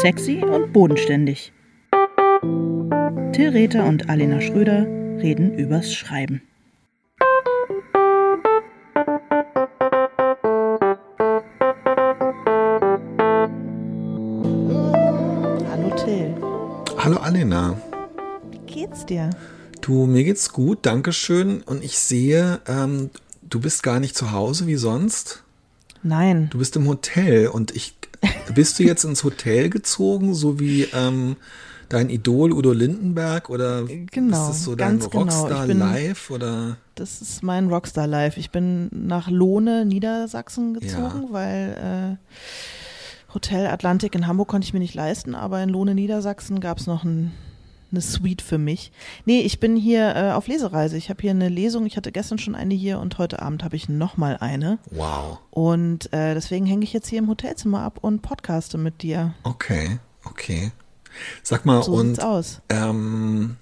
Sexy und bodenständig. Till Rether und Alena Schröder reden übers Schreiben. Hallo Till. Hallo Alena. Wie geht's dir? Du, mir geht's gut, Dankeschön. Und ich sehe, ähm, du bist gar nicht zu Hause wie sonst. Nein. Du bist im Hotel und ich. Bist du jetzt ins Hotel gezogen, so wie ähm, dein Idol Udo Lindenberg oder Genau, ist das so dein ganz genau. Rockstar bin- Live oder? Das ist mein Rockstar Life. Ich bin nach Lohne, Niedersachsen gezogen, Ja. weil äh, Hotel Atlantik in Hamburg konnte ich mir nicht leisten, aber in Lohne, Niedersachsen gab es noch ein, eine Suite für mich. Nee, ich bin hier äh, auf Lesereise. Ich habe hier eine Lesung. Ich hatte gestern schon eine hier und heute Abend habe ich nochmal eine. Wow. Und äh, deswegen hänge ich jetzt hier im Hotelzimmer ab und podcaste mit dir. Okay, okay. Sag mal, So und sieht's aus. Ähm,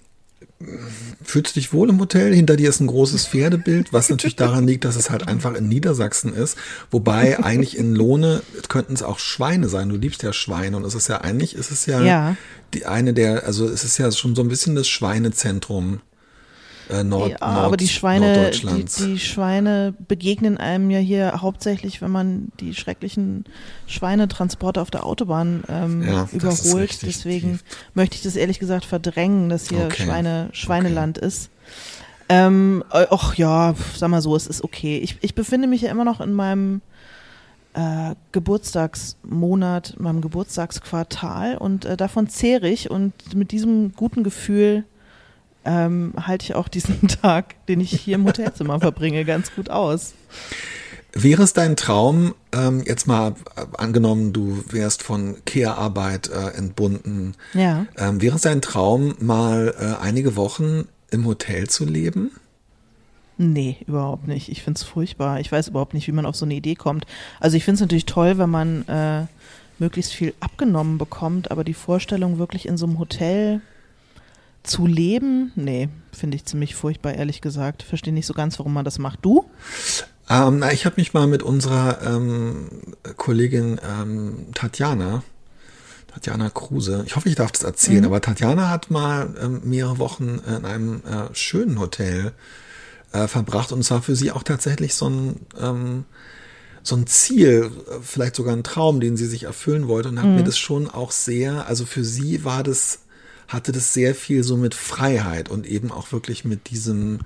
fühlst du dich wohl im Hotel? Hinter dir ist ein großes Pferdebild, was natürlich daran liegt, dass es halt einfach in Niedersachsen ist. Wobei eigentlich in Lohne könnten es auch Schweine sein. Du liebst ja Schweine und es ist ja eigentlich, ist es ja, Ja. die eine der, also es ist ja schon so ein bisschen das Schweinezentrum äh, Nord, Ja, Nord, aber die Schweine, die, die Schweine begegnen einem ja hier hauptsächlich, wenn man die schrecklichen Schweinetransporte auf der Autobahn ähm, Ja, überholt. Deswegen möchte ich das ehrlich gesagt verdrängen, dass hier Okay, Schweine, Schweineland ist. Ähm, äh, ach ja, sag mal so, es ist okay. Ich, ich befinde mich ja immer noch in meinem äh, Geburtstagsmonat, meinem Geburtstagsquartal und äh, davon zehre ich und mit diesem guten Gefühl ähm, halte ich auch diesen Tag, den ich hier im Hotelzimmer verbringe, ganz gut aus. Wäre es dein Traum, ähm, jetzt mal äh, angenommen, du wärst von Care-Arbeit äh, entbunden, Ja. ähm, wäre es dein Traum, mal äh, einige Wochen im Hotel zu leben? Nee, überhaupt nicht. Ich finde es furchtbar. Ich weiß überhaupt nicht, wie man auf so eine Idee kommt. Also ich finde es natürlich toll, wenn man äh, möglichst viel abgenommen bekommt, aber die Vorstellung, wirklich in so einem Hotel zu leben, nee, finde ich ziemlich furchtbar, ehrlich gesagt. Verstehe nicht so ganz, warum man das macht. Du? Ähm, na, ich habe mich mal mit unserer ähm, Kollegin ähm, Tatjana, Tatjana Kruse, ich hoffe, ich darf das erzählen, Mhm. aber Tatjana hat mal ähm, mehrere Wochen in einem äh, schönen Hotel äh, verbracht und es war für sie auch tatsächlich so ein ähm, so ein Ziel, äh, vielleicht sogar ein Traum, den sie sich erfüllen wollte und hat mir das schon auch sehr, also für sie war das, hatte das sehr viel so mit Freiheit und eben auch wirklich mit diesem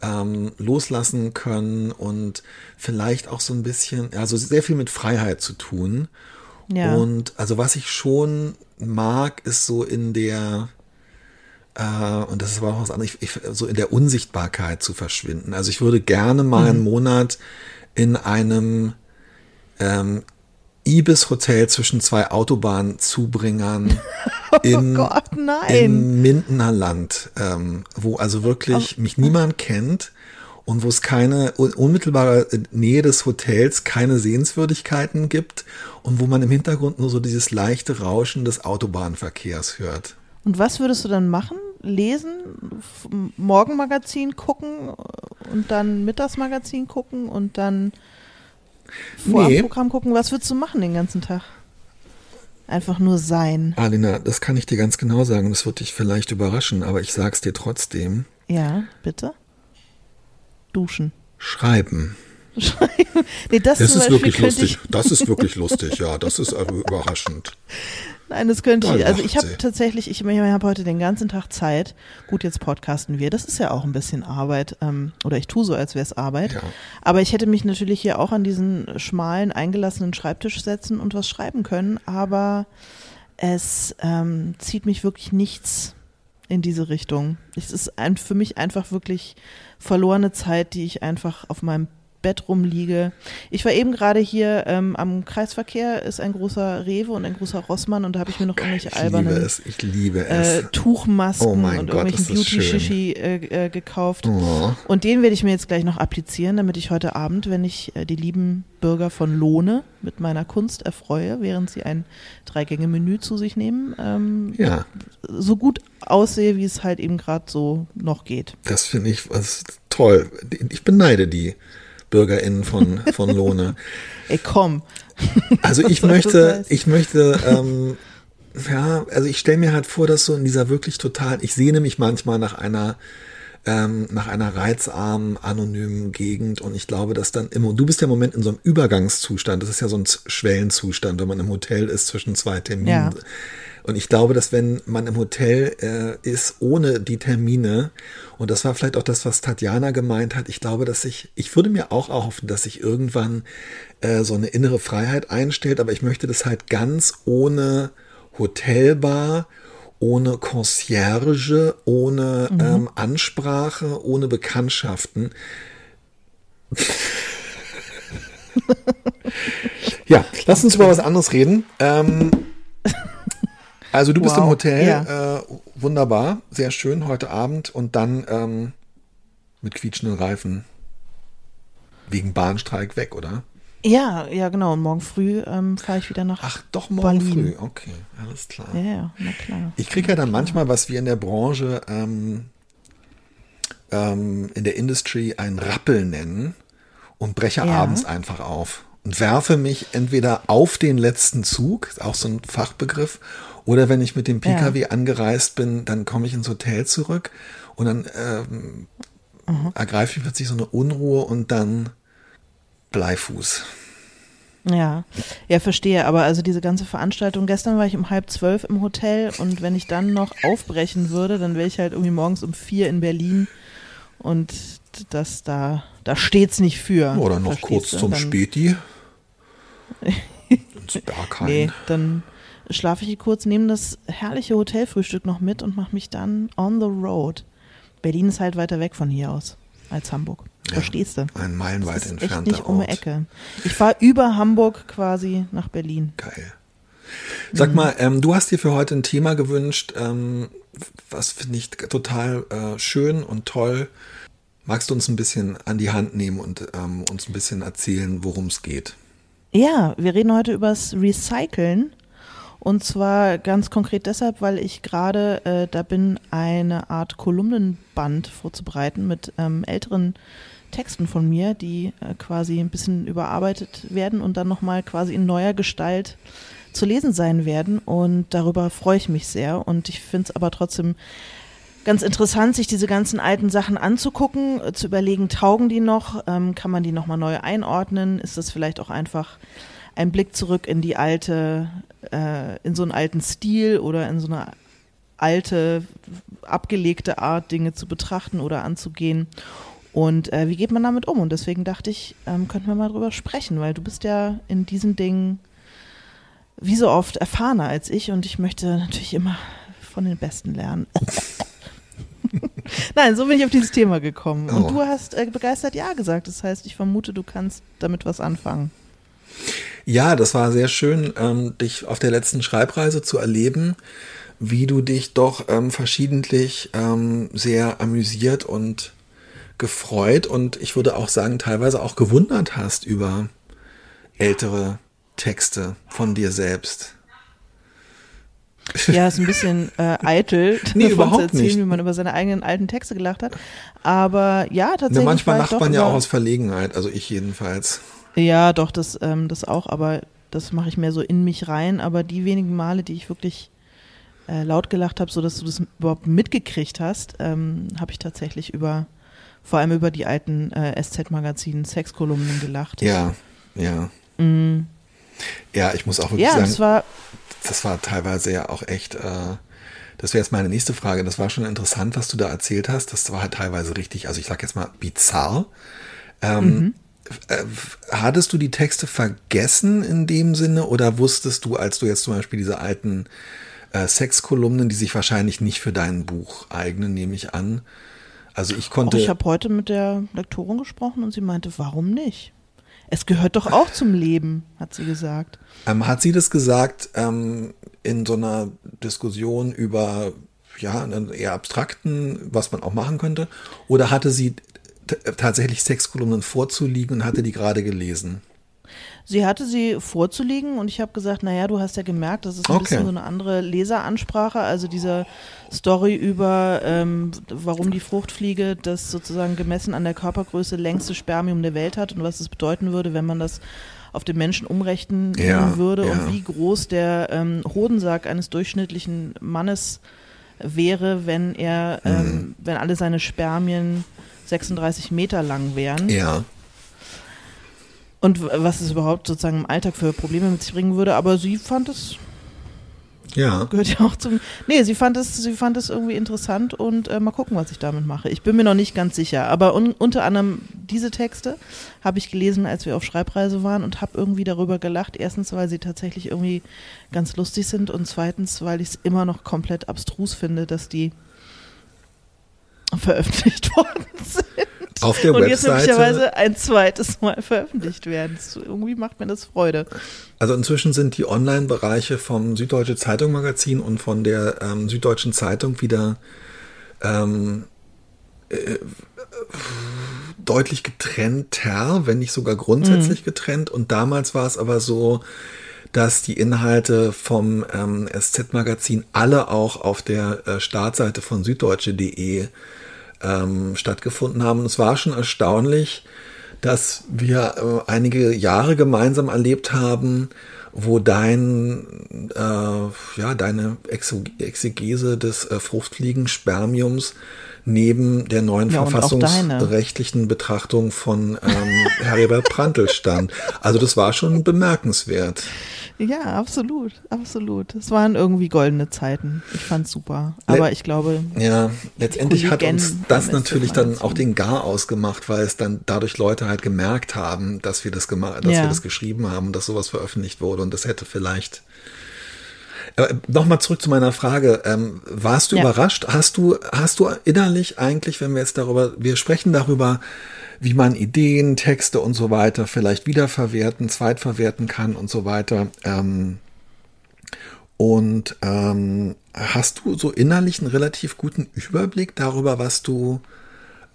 ähm, loslassen können und vielleicht auch so ein bisschen, also sehr viel mit Freiheit zu tun. Ja. Und also was ich schon mag, ist so in der, äh, und das ist aber auch was anderes, ich, ich, so in der Unsichtbarkeit zu verschwinden. Also ich würde gerne mal Mhm. einen Monat in einem ähm, Ibis-Hotel zwischen zwei Autobahnzubringern in, Oh Gott, im Mindener Land, ähm, wo also wirklich mich niemand kennt und wo es keine un- unmittelbare Nähe des Hotels, keine Sehenswürdigkeiten gibt und wo man im Hintergrund nur so dieses leichte Rauschen des Autobahnverkehrs hört. Und was würdest du dann machen? Lesen, Morgenmagazin gucken und dann Mittagsmagazin gucken und dann Vorabendprogramm gucken? Was würdest du machen den ganzen Tag? Einfach nur sein. Alina, das kann ich dir ganz genau sagen, das wird dich vielleicht überraschen, aber ich sag's dir trotzdem. Ja, bitte? Duschen. Schreiben. Schreiben. Nee, das, Das ist wirklich lustig. Das ist wirklich lustig, ja. Das ist also überraschend. Nein, das könnte ich. Also ich habe tatsächlich, ich, ich habe heute den ganzen Tag Zeit. Gut, jetzt podcasten wir. Das ist ja auch ein bisschen Arbeit. Ähm, oder ich tue so, als wäre es Arbeit. Ja. Aber ich hätte mich natürlich hier auch an diesen schmalen, eingelassenen Schreibtisch setzen und was schreiben können. Aber es ähm, zieht mich wirklich nichts in diese Richtung. Es ist ein, für mich einfach wirklich verlorene Zeit, die ich einfach auf meinem Bett rumliege. Ich war eben gerade hier ähm, am Kreisverkehr, ist ein großer Rewe und ein großer Rossmann und da habe ich mir noch irgendwelche Ich liebe albernen es, äh. Tuchmasken Oh und Gott, irgendwelchen. Beauty-Shishi äh, äh, gekauft. Oh. Und den werde ich mir jetzt gleich noch applizieren, damit ich heute Abend, wenn ich äh, die lieben Bürger von Lohne mit meiner Kunst erfreue, während sie ein Dreigänge-Menü zu sich nehmen, ähm, Ja, so gut aussehe, wie es halt eben gerade so noch geht. das finde ich was toll. Ich beneide die BürgerInnen von, von Lohne. Ey, komm. Also ich das möchte, ich möchte ähm, ja, also ich stelle mir halt vor, dass so in dieser wirklich total, ich sehne mich manchmal nach einer ähm, nach einer reizarmen, anonymen Gegend und ich glaube, dass dann immer, du bist ja im Moment in so einem Übergangszustand, das ist ja so ein Schwellenzustand, wenn man im Hotel ist zwischen zwei Terminen. Ja. Und ich glaube, dass wenn man im Hotel äh, ist ohne die Termine, und das war vielleicht auch das, was Tatjana gemeint hat, ich glaube, dass ich, ich würde mir auch erhoffen, dass sich irgendwann äh, so eine innere Freiheit einstellt, aber ich möchte das halt ganz ohne Hotelbar, ohne Concierge, ohne mhm. ähm, Ansprache, ohne Bekanntschaften. ja, lass uns über was anderes reden. Ähm, also du bist wow. im Hotel, ja. äh, wunderbar, sehr schön heute Abend und dann ähm, mit quietschenden Reifen wegen Bahnstreik weg, oder? Ja, ja, genau. Und morgen früh ähm, fahre ich wieder nach Ach, doch morgen Berlin. früh. Okay, alles klar. Ja, ja, na klar. Ich kriege ja dann manchmal, was wir in der Branche ähm, ähm, in der Industry ein Rappel nennen und breche ja. abends einfach auf und werfe mich entweder auf den letzten Zug, auch so ein Fachbegriff, oder wenn ich mit dem Pkw ja. angereist bin, dann komme ich ins Hotel zurück und dann ähm, mhm. ergreife ich plötzlich so eine Unruhe und dann Bleifuß. Ja, ja, verstehe. Aber also diese ganze Veranstaltung, gestern war ich um halb zwölf im Hotel und wenn ich dann noch aufbrechen würde, dann wäre ich halt irgendwie morgens um vier in Berlin und das da, da steht's nicht für. Oder noch kurz du? zum dann, Späti. ins Berghain. Nee, dann schlafe ich hier kurz, nehme das herrliche Hotelfrühstück noch mit und mache mich dann on the road. Berlin ist halt weiter weg von hier aus als Hamburg. Verstehst du? Ein meilenweit ist echt nicht um die Ecke. Ich fahre über Hamburg quasi nach Berlin. Geil. Sag mhm. mal, ähm, du hast dir für heute ein Thema gewünscht, ähm, was finde ich total äh, schön und toll. Magst du uns ein bisschen an die Hand nehmen und ähm, uns ein bisschen erzählen, worum es geht? Ja, wir reden heute über das Recyceln und zwar ganz konkret deshalb, weil ich gerade äh, da bin, eine Art Kolumnenband vorzubereiten mit ähm, älteren Texten von mir, die äh, quasi ein bisschen überarbeitet werden und dann nochmal quasi in neuer Gestalt zu lesen sein werden. Und darüber freue ich mich sehr. Und ich finde es aber trotzdem ganz interessant, sich diese ganzen alten Sachen anzugucken, äh, zu überlegen, taugen die noch, ähm, kann man die nochmal neu einordnen, ist das vielleicht auch einfach ein Blick zurück in die alte, äh, in so einen alten Stil oder in so eine alte, abgelegte Art, Dinge zu betrachten oder anzugehen. Und äh, wie geht man damit um? Und deswegen dachte ich, ähm, könnten wir mal drüber sprechen, weil du bist ja in diesen Dingen wie so oft erfahrener als ich und ich möchte natürlich immer von den Besten lernen. Nein, so bin ich auf dieses Thema gekommen. Und oh. du hast äh, begeistert Ja gesagt. Das heißt, ich vermute, du kannst damit was anfangen. Ja, das war sehr schön, ähm, dich auf der letzten Schreibreise zu erleben, wie du dich doch ähm, verschiedentlich ähm, sehr amüsiert und gefreut und ich würde auch sagen, teilweise auch gewundert hast über ältere Texte von dir selbst. Ja, ist ein bisschen äh, eitel, nee, davon zu erzählen, nicht. wie man über seine eigenen alten Texte gelacht hat. Aber ja, tatsächlich. Na, manchmal lacht man ja auch aus Verlegenheit, also ich jedenfalls. Ja, doch, das, ähm, das auch, aber das mache ich mehr so in mich rein. Aber die wenigen Male, die ich wirklich äh, laut gelacht habe, sodass du das überhaupt mitgekriegt hast, ähm, habe ich tatsächlich über, vor allem über die alten äh, SZ-Magazinen, Sexkolumnen gelacht. Ja, ja. Mhm. Ja, ich muss auch wirklich ja, sagen, das war, das war teilweise ja auch echt, äh, das wäre jetzt meine nächste Frage. Das war schon interessant, was du da erzählt hast. Das war halt teilweise richtig, also ich sag jetzt mal bizarr. Ähm, mhm. Äh, hattest du die Texte vergessen in dem Sinne oder wusstest du, als du jetzt zum Beispiel diese alten äh, Sexkolumnen, die sich wahrscheinlich nicht für dein Buch eignen, nehme ich an. Also ich konnte. Auch ich habe heute mit der Lektorin gesprochen und sie meinte, warum nicht? Es gehört doch auch zum Leben, hat sie gesagt. Ähm, hat sie das gesagt ähm, in so einer Diskussion über ja, einen eher abstrakten, was man auch machen könnte? Oder hatte sie tatsächlich Sexkolumnen vorzuliegen und hatte die gerade gelesen? Sie hatte sie vorzulegen und ich habe gesagt, naja, du hast ja gemerkt, das ist ein okay. bisschen so eine andere Leseransprache, also diese Story über, ähm, warum die Fruchtfliege das sozusagen gemessen an der Körpergröße längste Spermium der Welt hat und was es bedeuten würde, wenn man das auf den Menschen umrechnen Ja, würde ja. und wie groß der ähm, Hodensack eines durchschnittlichen Mannes wäre, wenn er, Mhm. ähm, wenn alle seine Spermien 36 Meter lang wären. Ja. Und was es überhaupt sozusagen im Alltag für Probleme mit sich bringen würde. Aber sie fand es Ja. gehört ja auch zum. Nee, sie fand es, sie fand es irgendwie interessant und äh, mal gucken, was ich damit mache. Ich bin mir noch nicht ganz sicher, aber un unter anderem diese Texte habe ich gelesen, als wir auf Schreibreise waren und habe irgendwie darüber gelacht. Erstens, weil sie tatsächlich irgendwie ganz lustig sind und zweitens, weil ich es immer noch komplett abstrus finde, dass die veröffentlicht worden sind. Auf der und jetzt Webseite. möglicherweise ein zweites Mal veröffentlicht werden. Das, irgendwie macht mir das Freude. Also inzwischen sind die Online-Bereiche vom Süddeutsche Zeitung Magazin und von der ähm, Süddeutschen Zeitung wieder ähm, äh, deutlich getrennter, wenn nicht sogar grundsätzlich getrennt. Und damals war es aber so, dass die Inhalte vom ähm, SZ-Magazin alle auch auf der äh, Startseite von süddeutsche.de ähm, stattgefunden haben. Und es war schon erstaunlich, dass wir äh, einige Jahre gemeinsam erlebt haben, wo dein, äh, ja, deine Exegese des äh, Fruchtfliegenspermiums neben der neuen Ja, verfassungsrechtlichen Betrachtung von ähm, Heribert Prantl stand. Also das war schon bemerkenswert. Ja, absolut, absolut. Es waren irgendwie goldene Zeiten. Ich fand's super. Aber ich glaube, Ja, letztendlich hat uns das natürlich dann auch den Gar ausgemacht, weil es dann dadurch Leute halt gemerkt haben, dass wir das gemacht, dass Ja. wir das geschrieben haben und dass sowas veröffentlicht wurde und das hätte vielleicht. Äh, Nochmal zurück zu meiner Frage. Ähm, warst du Ja. überrascht? Hast du, hast du innerlich eigentlich, wenn wir jetzt darüber, wir sprechen darüber, wie man Ideen, Texte und so weiter vielleicht wiederverwerten, zweitverwerten kann und so weiter. Ähm, und ähm, hast du so innerlich einen relativ guten Überblick darüber, was du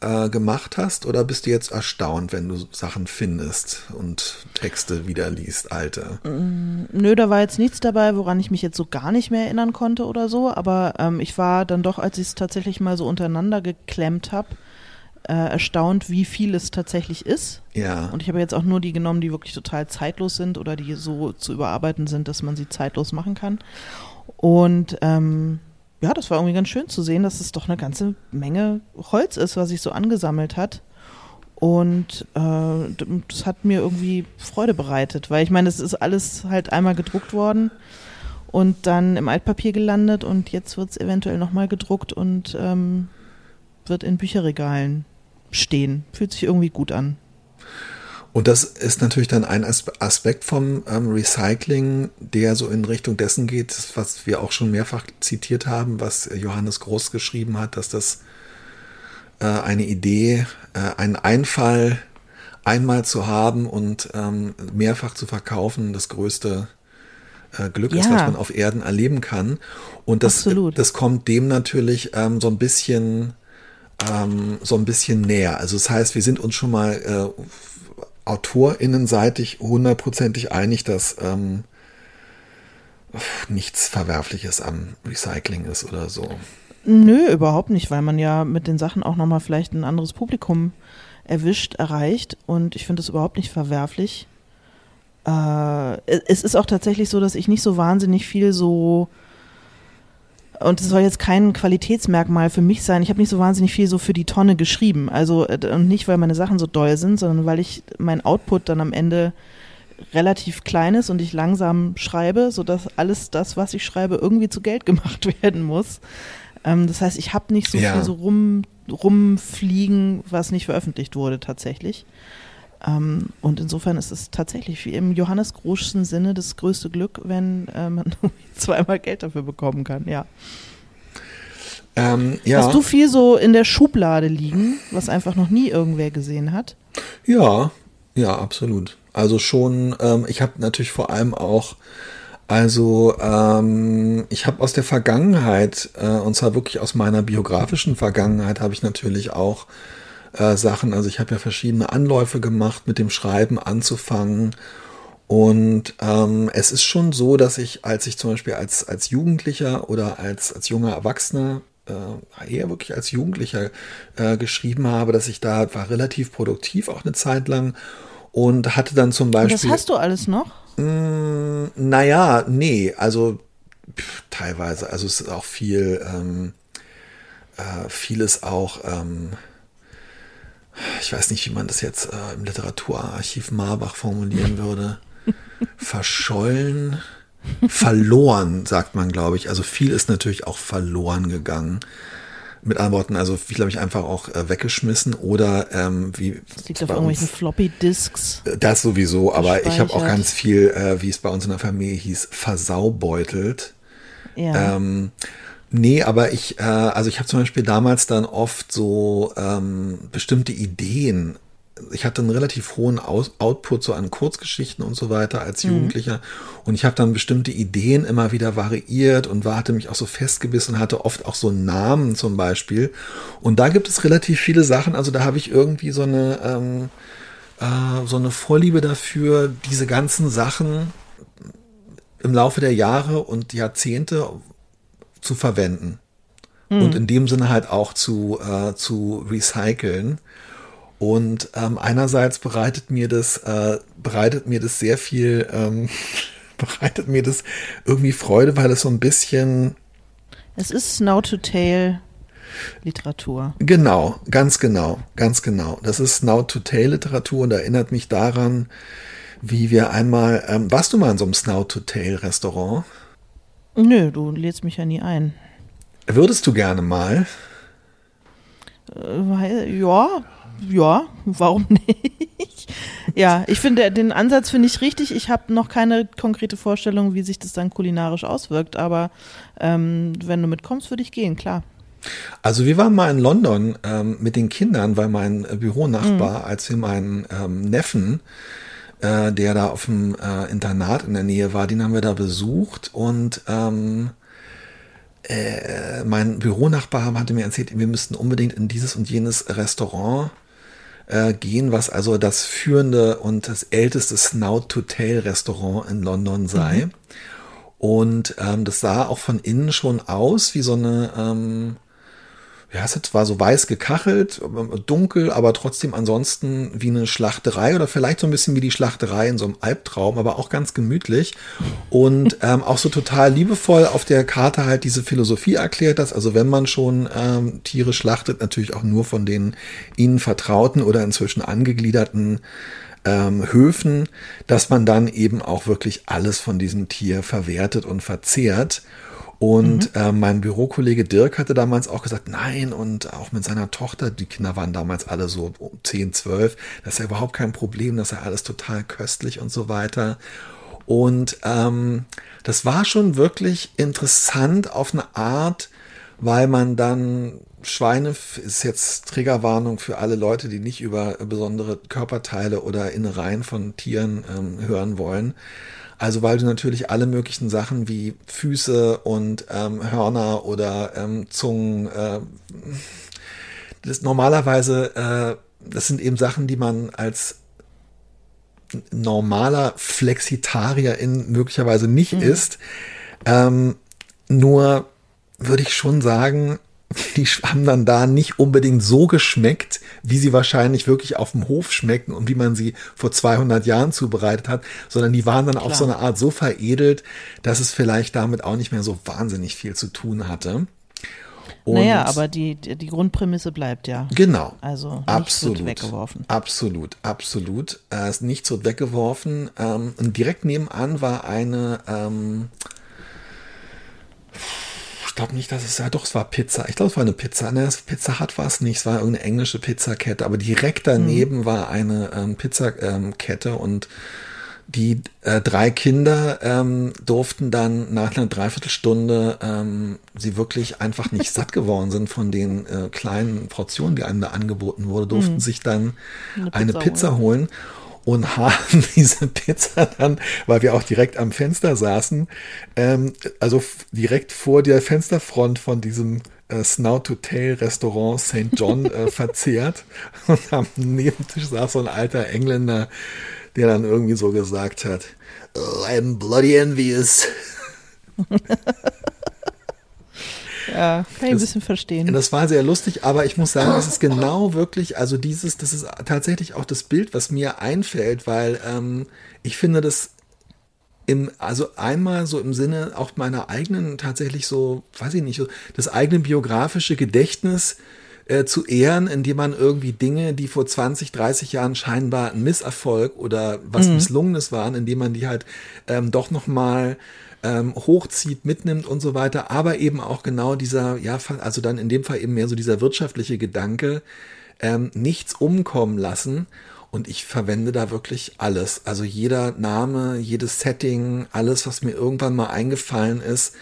äh, gemacht hast? Oder bist du jetzt erstaunt, wenn du Sachen findest und Texte wieder liest, alte? nö, da war jetzt nichts dabei, woran ich mich jetzt so gar nicht mehr erinnern konnte oder so. Aber ähm, ich war dann doch, als ich es tatsächlich mal so untereinander geklemmt habe, äh, erstaunt, wie viel es tatsächlich ist. Ja. Und ich habe jetzt auch nur die genommen, die wirklich total zeitlos sind oder die so zu überarbeiten sind, dass man sie zeitlos machen kann. Und ähm, ja, das war irgendwie ganz schön zu sehen, dass es doch eine ganze Menge Holz ist, was sich so angesammelt hat. Und äh, das hat mir irgendwie Freude bereitet, weil ich meine, es ist alles halt einmal gedruckt worden und dann im Altpapier gelandet und jetzt wird es eventuell nochmal gedruckt und ähm, wird in Bücherregalen stehen. Fühlt sich irgendwie gut an. Und das ist natürlich dann ein As- Aspekt vom ähm, Recycling, der so in Richtung dessen geht, was wir auch schon mehrfach zitiert haben, was Johannes Groß geschrieben hat, dass das äh, eine Idee, äh, einen Einfall einmal zu haben und ähm, mehrfach zu verkaufen, das größte äh, Glück ist, Ja. was man auf Erden erleben kann. Und das, Absolut. das kommt dem natürlich ähm, so ein bisschen ähm, so ein bisschen näher. Also das heißt, wir sind uns schon mal äh, AutorInnenseitig hundertprozentig einig, dass ähm, nichts Verwerfliches am Recycling ist oder so. Nö, überhaupt nicht, weil man ja mit den Sachen auch nochmal vielleicht ein anderes Publikum erwischt, erreicht und ich finde es überhaupt nicht verwerflich. Äh, es ist auch tatsächlich so, dass ich nicht so wahnsinnig viel so und es soll jetzt kein Qualitätsmerkmal für mich sein. Ich habe nicht so wahnsinnig viel so für die Tonne geschrieben. Also äh, und nicht, weil meine Sachen so doll sind, sondern weil ich mein Output dann am Ende relativ klein ist und ich langsam schreibe, sodass alles das, was ich schreibe, irgendwie zu Geld gemacht werden muss. Ähm, das heißt, ich habe nicht so Ja. viel so rum, rumfliegen, was nicht veröffentlicht wurde tatsächlich. Ähm, und insofern ist es tatsächlich wie im Johannes Großschen Sinne das größte Glück, wenn äh, man zweimal Geld dafür bekommen kann, ja. Ähm, ja, Hast du viel so in der Schublade liegen, was einfach noch nie irgendwer gesehen hat? ja, ja, absolut. Also schon, ähm, ich habe natürlich vor allem auch, also ähm, ich habe aus der Vergangenheit, äh, und zwar wirklich aus meiner biografischen Vergangenheit, habe ich natürlich auch äh, Sachen, also ich habe ja verschiedene Anläufe gemacht, mit dem Schreiben anzufangen. Und ähm, es ist schon so, dass ich, als ich zum Beispiel als, als Jugendlicher oder als, als junger Erwachsener, äh, eher wirklich als Jugendlicher äh, geschrieben habe, dass ich da war relativ produktiv auch eine Zeit lang. und hatte dann zum Beispiel. Und das hast du alles noch? Mm, naja, nee, also pff, teilweise. Also es ist auch viel, ähm, äh, vieles auch, ähm, ich weiß nicht, wie man das jetzt äh, im Literaturarchiv Marbach formulieren würde. Verschollen, verloren, sagt man, glaube ich. Also viel ist natürlich auch verloren gegangen. Mit anderen Worten, also viel habe ich einfach auch äh, weggeschmissen oder ähm, wie. Das liegt auf irgendwelchen Floppy Disks. Äh, Das sowieso, aber ich habe auch ganz viel, äh, wie es bei uns in der Familie hieß, versaubeutelt. Ja. Ähm, nee, aber ich, äh, also ich habe zum Beispiel damals dann oft so ähm, bestimmte Ideen. Ich hatte einen relativ hohen Aus Output so an Kurzgeschichten und so weiter als Jugendlicher. Und ich habe dann bestimmte Ideen immer wieder variiert und war, hatte mich auch so festgebissen, hatte oft auch so Namen zum Beispiel. Und da gibt es relativ viele Sachen. Also da habe ich irgendwie so eine, ähm, äh, so eine Vorliebe dafür, diese ganzen Sachen im Laufe der Jahre und Jahrzehnte zu verwenden. Und in dem Sinne halt auch zu, äh, zu recyceln. Und ähm, einerseits bereitet mir das, äh, bereitet mir das sehr viel, ähm, bereitet mir das irgendwie Freude, weil es so ein bisschen, es ist Snow-to-Tail Literatur. genau, ganz genau, ganz genau. Das ist Snout-to-Tail-Literatur und erinnert mich daran, wie wir einmal, ähm, warst du mal in so einem Snout-to-Tail-Restaurant? Nö, du lädst mich ja nie ein. Würdest du gerne mal? Äh, weil- Ja, ja, warum nicht? Ja, ich finde, den Ansatz finde ich richtig. Ich habe noch keine konkrete Vorstellung, wie sich das dann kulinarisch auswirkt, aber ähm, wenn du mitkommst, würde ich gehen, klar. Also wir waren mal in London ähm, mit den Kindern, weil mein Büronachbar, als wir meinen ähm, Neffen, äh, der da auf dem äh, Internat in der Nähe war, den haben wir da besucht und ähm, äh, mein Büronachbar hatte mir erzählt, wir müssten unbedingt in dieses und jenes Restaurant äh, gehen, was also das führende und das älteste Snout-to-Tail-Restaurant in London sei. Und ähm, das sah auch von innen schon aus wie so eine, ähm, ja, es? War so weiß gekachelt, dunkel, aber trotzdem ansonsten wie eine Schlachterei oder vielleicht so ein bisschen wie die Schlachterei in so einem Albtraum, aber auch ganz gemütlich. Und ähm, auch so total liebevoll auf der Karte halt diese Philosophie erklärt, dass also wenn man schon ähm, Tiere schlachtet, natürlich auch nur von den ihnen vertrauten oder inzwischen angegliederten ähm, Höfen, dass man dann eben auch wirklich alles von diesem Tier verwertet und verzehrt. Und äh, mein Bürokollege Dirk hatte damals auch gesagt, nein, und auch mit seiner Tochter, die Kinder waren damals alle so um 10, 12, das ist ja überhaupt kein Problem, das ist ja alles total köstlich und so weiter. Und ähm, das war schon wirklich interessant auf eine Art, weil man dann Schweine ist jetzt Triggerwarnung für alle Leute, die nicht über besondere Körperteile oder Innereien von Tieren ähm, hören wollen. Also weil du natürlich alle möglichen Sachen wie Füße und ähm, Hörner oder ähm, Zungen, äh, das normalerweise, äh, das sind eben Sachen, die man als normaler Flexitarier-In möglicherweise nicht isst. Ähm, nur würde ich schon sagen, die haben dann da nicht unbedingt so geschmeckt, wie sie wahrscheinlich wirklich auf dem Hof schmecken und wie man sie vor 200 Jahren zubereitet hat, sondern die waren dann auf Klar. so eine Art so veredelt, dass es vielleicht damit auch nicht mehr so wahnsinnig viel zu tun hatte. Und naja, aber die, die Grundprämisse bleibt ja. Genau. Also absolut. weggeworfen. Absolut, absolut. Äh, ist nichts wird weggeworfen. Ähm, und direkt nebenan war eine, ähm, ich glaube nicht, dass es, ja doch, es war Pizza. Ich glaube, es war eine Pizza. Ne, das Pizza Hut war es nicht, es war irgendeine englische Pizzakette, aber direkt daneben war eine ähm, Pizzakette und die äh, drei Kinder ähm, durften dann nach einer Dreiviertelstunde, ähm, sie wirklich einfach nicht satt geworden sind von den äh, kleinen Portionen, die einem da angeboten wurde, durften sich dann Eine eine Pizza Pizza holen und haben diese Pizza dann, weil wir auch direkt am Fenster saßen, ähm, also direkt vor der Fensterfront von diesem äh, Snout-to-Tail-Restaurant St. John äh, verzehrt und am Nebentisch saß so ein alter Engländer, der dann irgendwie so gesagt hat, oh, I'm bloody envious. Ja, kann ich ein bisschen verstehen. Das war sehr lustig, aber ich muss sagen, das ist genau wirklich, also dieses, das ist tatsächlich auch das Bild, was mir einfällt, weil ähm, ich finde das im, also einmal so im Sinne auch meiner eigenen tatsächlich so, weiß ich nicht, so das eigene biografische Gedächtnis äh, zu ehren, indem man irgendwie Dinge, die vor 20, 30 Jahren scheinbar ein Misserfolg oder was mhm. Misslungenes waren, indem man die halt ähm, doch nochmal ähm, hochzieht, mitnimmt und so weiter, aber eben auch genau dieser, ja, also dann in dem Fall eben mehr so dieser wirtschaftliche Gedanke, ähm, nichts umkommen lassen. Und ich verwende da wirklich alles. Also jeder Name, jedes Setting, alles, was mir irgendwann mal eingefallen ist.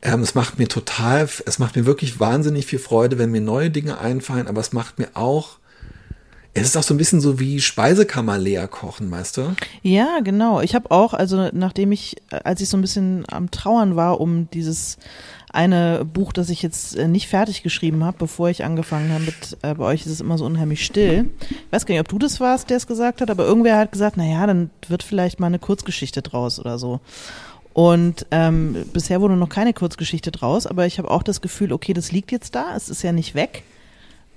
Ähm, es macht mir total, es macht mir wirklich wahnsinnig viel Freude, wenn mir neue Dinge einfallen, aber es macht mir auch es ist auch so ein bisschen so wie Speisekammer leer kochen, weißt du? Ja, genau. Ich habe auch, also nachdem ich, als ich so ein bisschen am Trauern war um dieses eine Buch, das ich jetzt äh, nicht fertig geschrieben habe, bevor ich angefangen habe mit, äh, bei euch ist es immer so unheimlich still. Ich weiß gar nicht, ob du das warst, der es gesagt hat, aber irgendwer hat gesagt, naja, dann wird vielleicht mal eine Kurzgeschichte draus oder so. Und ähm, bisher wurde noch keine Kurzgeschichte draus, aber ich habe auch das Gefühl, okay, das liegt jetzt da, es ist ja nicht weg.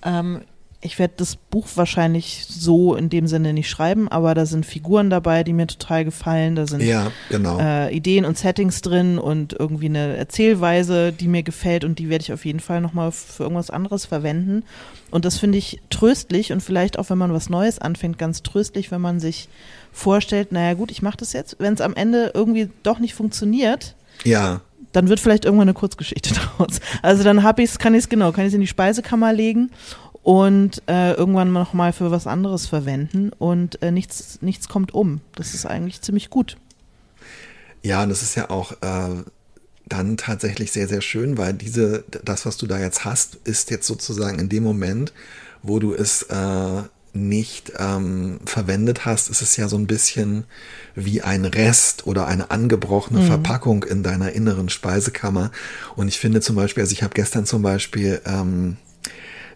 Ähm, ich werde das Buch wahrscheinlich so in dem Sinne nicht schreiben, aber da sind Figuren dabei, die mir total gefallen. Da sind ja, genau. äh, Ideen und Settings drin und irgendwie eine Erzählweise, die mir gefällt und die werde ich auf jeden Fall nochmal für irgendwas anderes verwenden. Und das finde ich tröstlich und vielleicht auch, wenn man was Neues anfängt, ganz tröstlich, wenn man sich vorstellt, naja gut, ich mache das jetzt, wenn es am Ende irgendwie doch nicht funktioniert. Ja dann wird vielleicht irgendwann eine Kurzgeschichte draus. Also dann habe ich es, kann ich es genau, kann ich es in die Speisekammer legen und äh, irgendwann noch mal für was anderes verwenden und äh, nichts, nichts kommt um. Das ist eigentlich ziemlich gut. Ja, und das ist ja auch äh, dann tatsächlich sehr, sehr schön, weil diese, das, was du da jetzt hast, ist jetzt sozusagen in dem Moment, wo du es äh, nicht ähm, verwendet hast, ist es ja so ein bisschen wie ein Rest oder eine angebrochene mhm. Verpackung in deiner inneren Speisekammer. Und ich finde zum Beispiel, also ich habe gestern zum Beispiel ähm,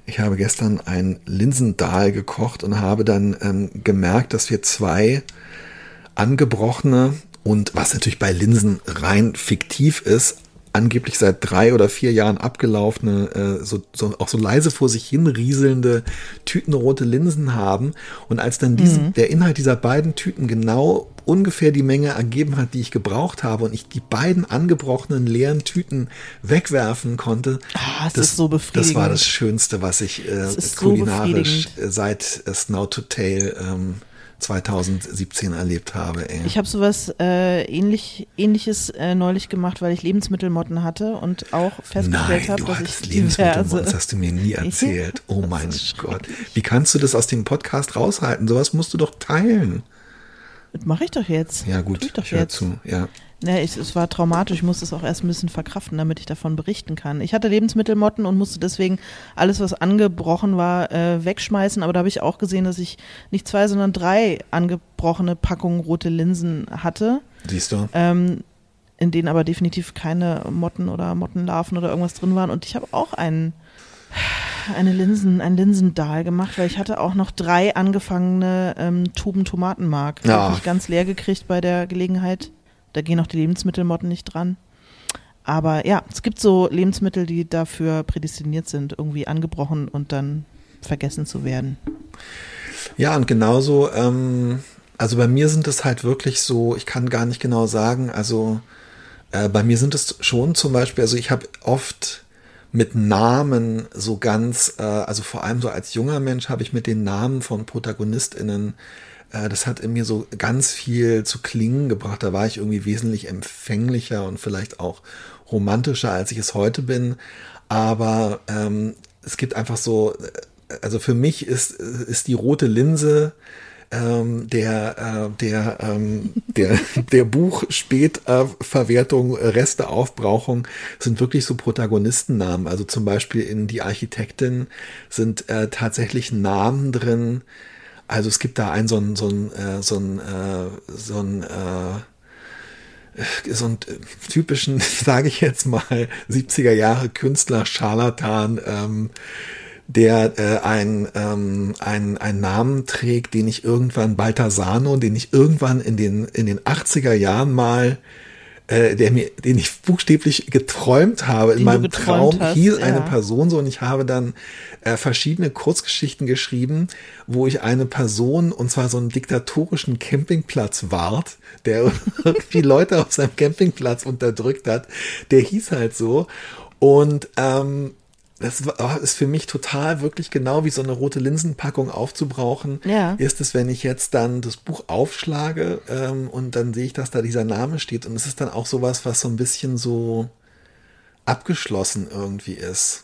ich habe gestern ein Linsendahl gekocht und habe dann ähm, gemerkt, dass wir zwei angebrochene und was natürlich bei Linsen rein fiktiv ist, angeblich seit drei oder vier Jahren abgelaufene, äh, so, so, auch so leise vor sich hin rieselnde Tütenrote Linsen haben. Und als dann diesen, mhm. der Inhalt dieser beiden Tüten genau ungefähr die Menge ergeben hat, die ich gebraucht habe und ich die beiden angebrochenen leeren Tüten wegwerfen konnte. Ah, das, ist so befriedigend. Das war das Schönste, was ich äh, kulinarisch so seit Snow to Tail ähm, 2017 erlebt habe. Ey. Ich habe sowas äh, ähnlich, ähnliches äh, neulich gemacht, weil ich Lebensmittelmotten hatte und auch festgestellt habe, dass ich Lebensmittelmotten, das hast du mir nie erzählt. Oh mein Gott. Wie kannst du das aus dem Podcast raushalten? Sowas musst du doch teilen. Das mache ich doch jetzt. Ja gut, ich, doch ich höre zu. Ja. Ne, ich, es war traumatisch. Ich musste es auch erst ein bisschen verkraften, damit ich davon berichten kann. Ich hatte Lebensmittelmotten und musste deswegen alles, was angebrochen war, äh, wegschmeißen. Aber da habe ich auch gesehen, dass ich nicht zwei, sondern drei angebrochene Packungen rote Linsen hatte. Siehst du? Ähm, in denen aber definitiv keine Motten oder Mottenlarven oder irgendwas drin waren. Und ich habe auch einen eine Linsen, ein Linsendahl gemacht, weil ich hatte auch noch drei angefangene ähm, Tuben Tomatenmark. Ja. Habe ich ganz leer gekriegt bei der Gelegenheit. Da gehen auch die Lebensmittelmotten nicht dran. Aber ja, es gibt so Lebensmittel, die dafür prädestiniert sind, irgendwie angebrochen und dann vergessen zu werden. Ja, und genauso, ähm, also bei mir sind es halt wirklich so, ich kann gar nicht genau sagen, also äh, bei mir sind es schon zum Beispiel, also ich habe oft mit Namen so ganz, äh, also vor allem so als junger Mensch habe ich mit den Namen von ProtagonistInnen äh, das hat in mir so ganz viel zu klingen gebracht. Da war ich irgendwie wesentlich empfänglicher und vielleicht auch romantischer, als ich es heute bin. Aber ähm, es gibt einfach so, äh, also für mich ist, ist die rote Linse ähm, der, äh, der, ähm, der, der Buch Spätverwertung, äh, Resteaufbrauchung sind wirklich so Protagonistennamen. Also zum Beispiel in Die Architektin sind äh, tatsächlich Namen drin, also es gibt da einen so ein so ein äh, so ein äh, so ein äh, so einen typischen, sage ich jetzt mal, 70er Jahre Künstler, Scharlatan, ähm, der äh, ein, ähm, ein, ein Namen trägt, den ich irgendwann, Baltasano, den ich irgendwann in den, in den 80er Jahren mal äh, der mir, den ich buchstäblich geträumt habe. In meinem Traum hast, hieß ja. eine Person so und ich habe dann äh, verschiedene Kurzgeschichten geschrieben, wo ich eine Person, und zwar so einen diktatorischen Campingplatz wart, der irgendwie Leute auf seinem Campingplatz unterdrückt hat. Der hieß halt so. Und ähm, das war, ist für mich total wirklich genau wie so eine rote Linsenpackung aufzubrauchen. Ja. Ist es, wenn ich jetzt dann das Buch aufschlage ähm, und dann sehe ich, dass da dieser Name steht und es ist dann auch sowas, was so ein bisschen so abgeschlossen irgendwie ist.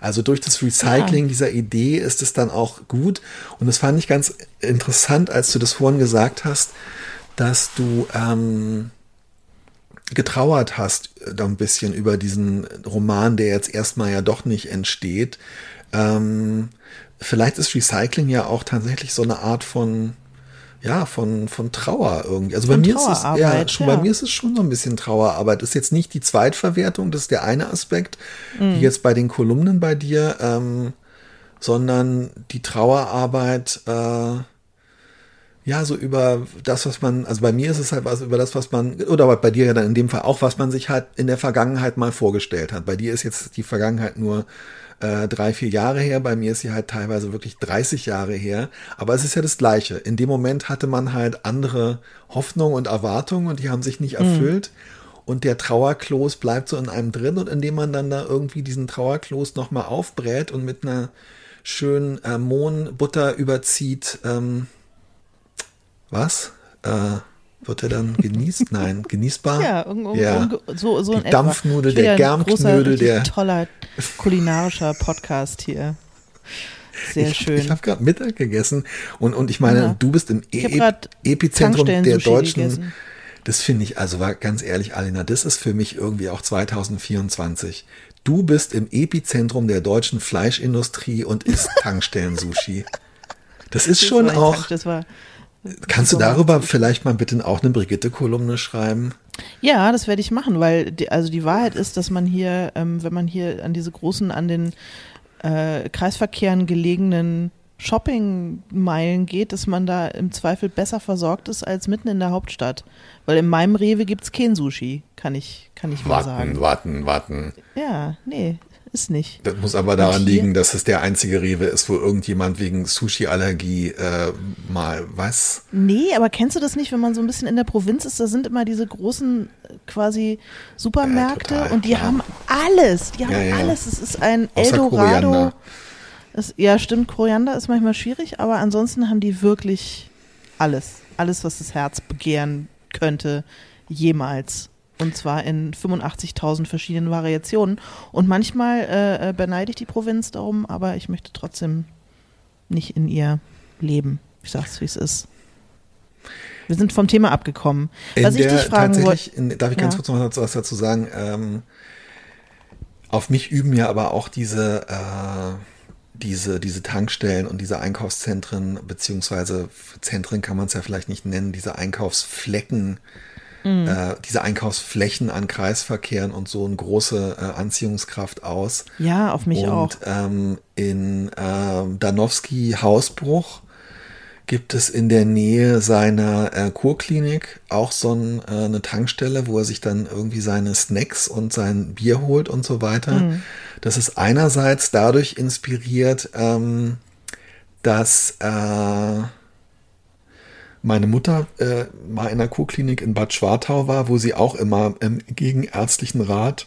Also durch das Recycling Ja. dieser Idee ist es dann auch gut. Und das fand ich ganz interessant, als du das vorhin gesagt hast, dass du ähm, getrauert hast äh, da ein bisschen über diesen Roman, der jetzt erstmal ja doch nicht entsteht. Ähm, vielleicht ist Recycling ja auch tatsächlich so eine Art von ja, von, von Trauer irgendwie. Also bei mir ist es, ja, schon, ja. bei mir ist es schon so ein bisschen Trauerarbeit. Das ist jetzt nicht die Zweitverwertung, das ist der eine Aspekt, Mhm. wie jetzt bei den Kolumnen bei dir, ähm, sondern die Trauerarbeit, äh, ja, so über das, was man, also bei mir ist es halt was über das, was man, oder bei dir ja dann in dem Fall auch, was man sich halt in der Vergangenheit mal vorgestellt hat. Bei dir ist jetzt die Vergangenheit nur äh, drei, vier Jahre her, bei mir ist sie halt teilweise wirklich 30 Jahre her, aber es ist ja das Gleiche. In dem Moment hatte man halt andere Hoffnungen und Erwartungen und die haben sich nicht erfüllt. Und der Trauerkloß bleibt so in einem drin und indem man dann da irgendwie diesen Trauerkloß nochmal aufbrät und mit einer schönen äh, Mohnbutter überzieht, ähm, was? Äh, wird er dann genießt? Nein, genießbar? Ja, un, Ja. so, so Die. Dampfnudel, der Germknödel, der- toller kulinarischer Podcast hier. Sehr ich, schön. Ich habe gerade Mittag gegessen und, und ich meine, Ja. du bist im e Epizentrum der deutschen. gegessen. Das finde ich, also war ganz ehrlich, Alina, das ist für mich irgendwie auch 2024. Du bist im Epizentrum der deutschen Fleischindustrie und isst Tankstellen-Sushi. Das ist Das schon auch. Tank, Das war, Kannst du darüber vielleicht mal bitte auch eine Brigitte-Kolumne schreiben? Ja, das werde ich machen, weil die, also die Wahrheit ist, dass man hier, ähm, wenn man hier an diese großen, an den äh, Kreisverkehren gelegenen Shoppingmeilen geht, dass man da im Zweifel besser versorgt ist als mitten in der Hauptstadt. Weil in meinem Rewe gibt's kein Sushi, kann ich, kann ich mal sagen. warten, warten. Ja, nee, ist nicht. Das muss aber daran liegen, dass es der einzige Rewe ist, wo irgendjemand wegen Sushi-Allergie äh, mal was. Nee, aber kennst du das nicht, wenn man so ein bisschen in der Provinz ist? Da sind immer diese großen äh, quasi Supermärkte Ja, total, und die klar. haben alles. Die haben Ja, ja. alles. Es ist ein Außer Eldorado. Koriander. Es, ja, stimmt, Koriander ist manchmal schwierig, aber ansonsten haben die wirklich alles. Alles, was das Herz begehren könnte, jemals. Und zwar in 85.000 verschiedenen Variationen. Und manchmal äh, äh, beneide ich die Provinz darum, aber ich möchte trotzdem nicht in ihr leben. Ich sag's, wie es ist. Wir sind vom Thema abgekommen. In Was ich der dich fragen tatsächlich, wollte. in, darf ich ganz Ja. kurz noch was dazu sagen? Ähm, auf mich üben ja aber auch diese, äh, diese, diese Tankstellen und diese Einkaufszentren, beziehungsweise Zentren kann man es ja vielleicht nicht nennen, diese Einkaufsflecken, Mhm. äh, diese Einkaufsflächen an Kreisverkehren und so eine große äh, Anziehungskraft aus. Ja, auf mich und auch. ähm, in ähm, Danowski Hausbruch gibt es in der Nähe seiner äh, Kurklinik auch so ein, äh, eine Tankstelle, wo er sich dann irgendwie seine Snacks und sein Bier holt und so weiter. Das ist einerseits dadurch inspiriert, ähm, dass äh, meine Mutter äh, mal in der Kurklinik in Bad Schwartau war, wo sie auch immer im gegenärztlichen Rat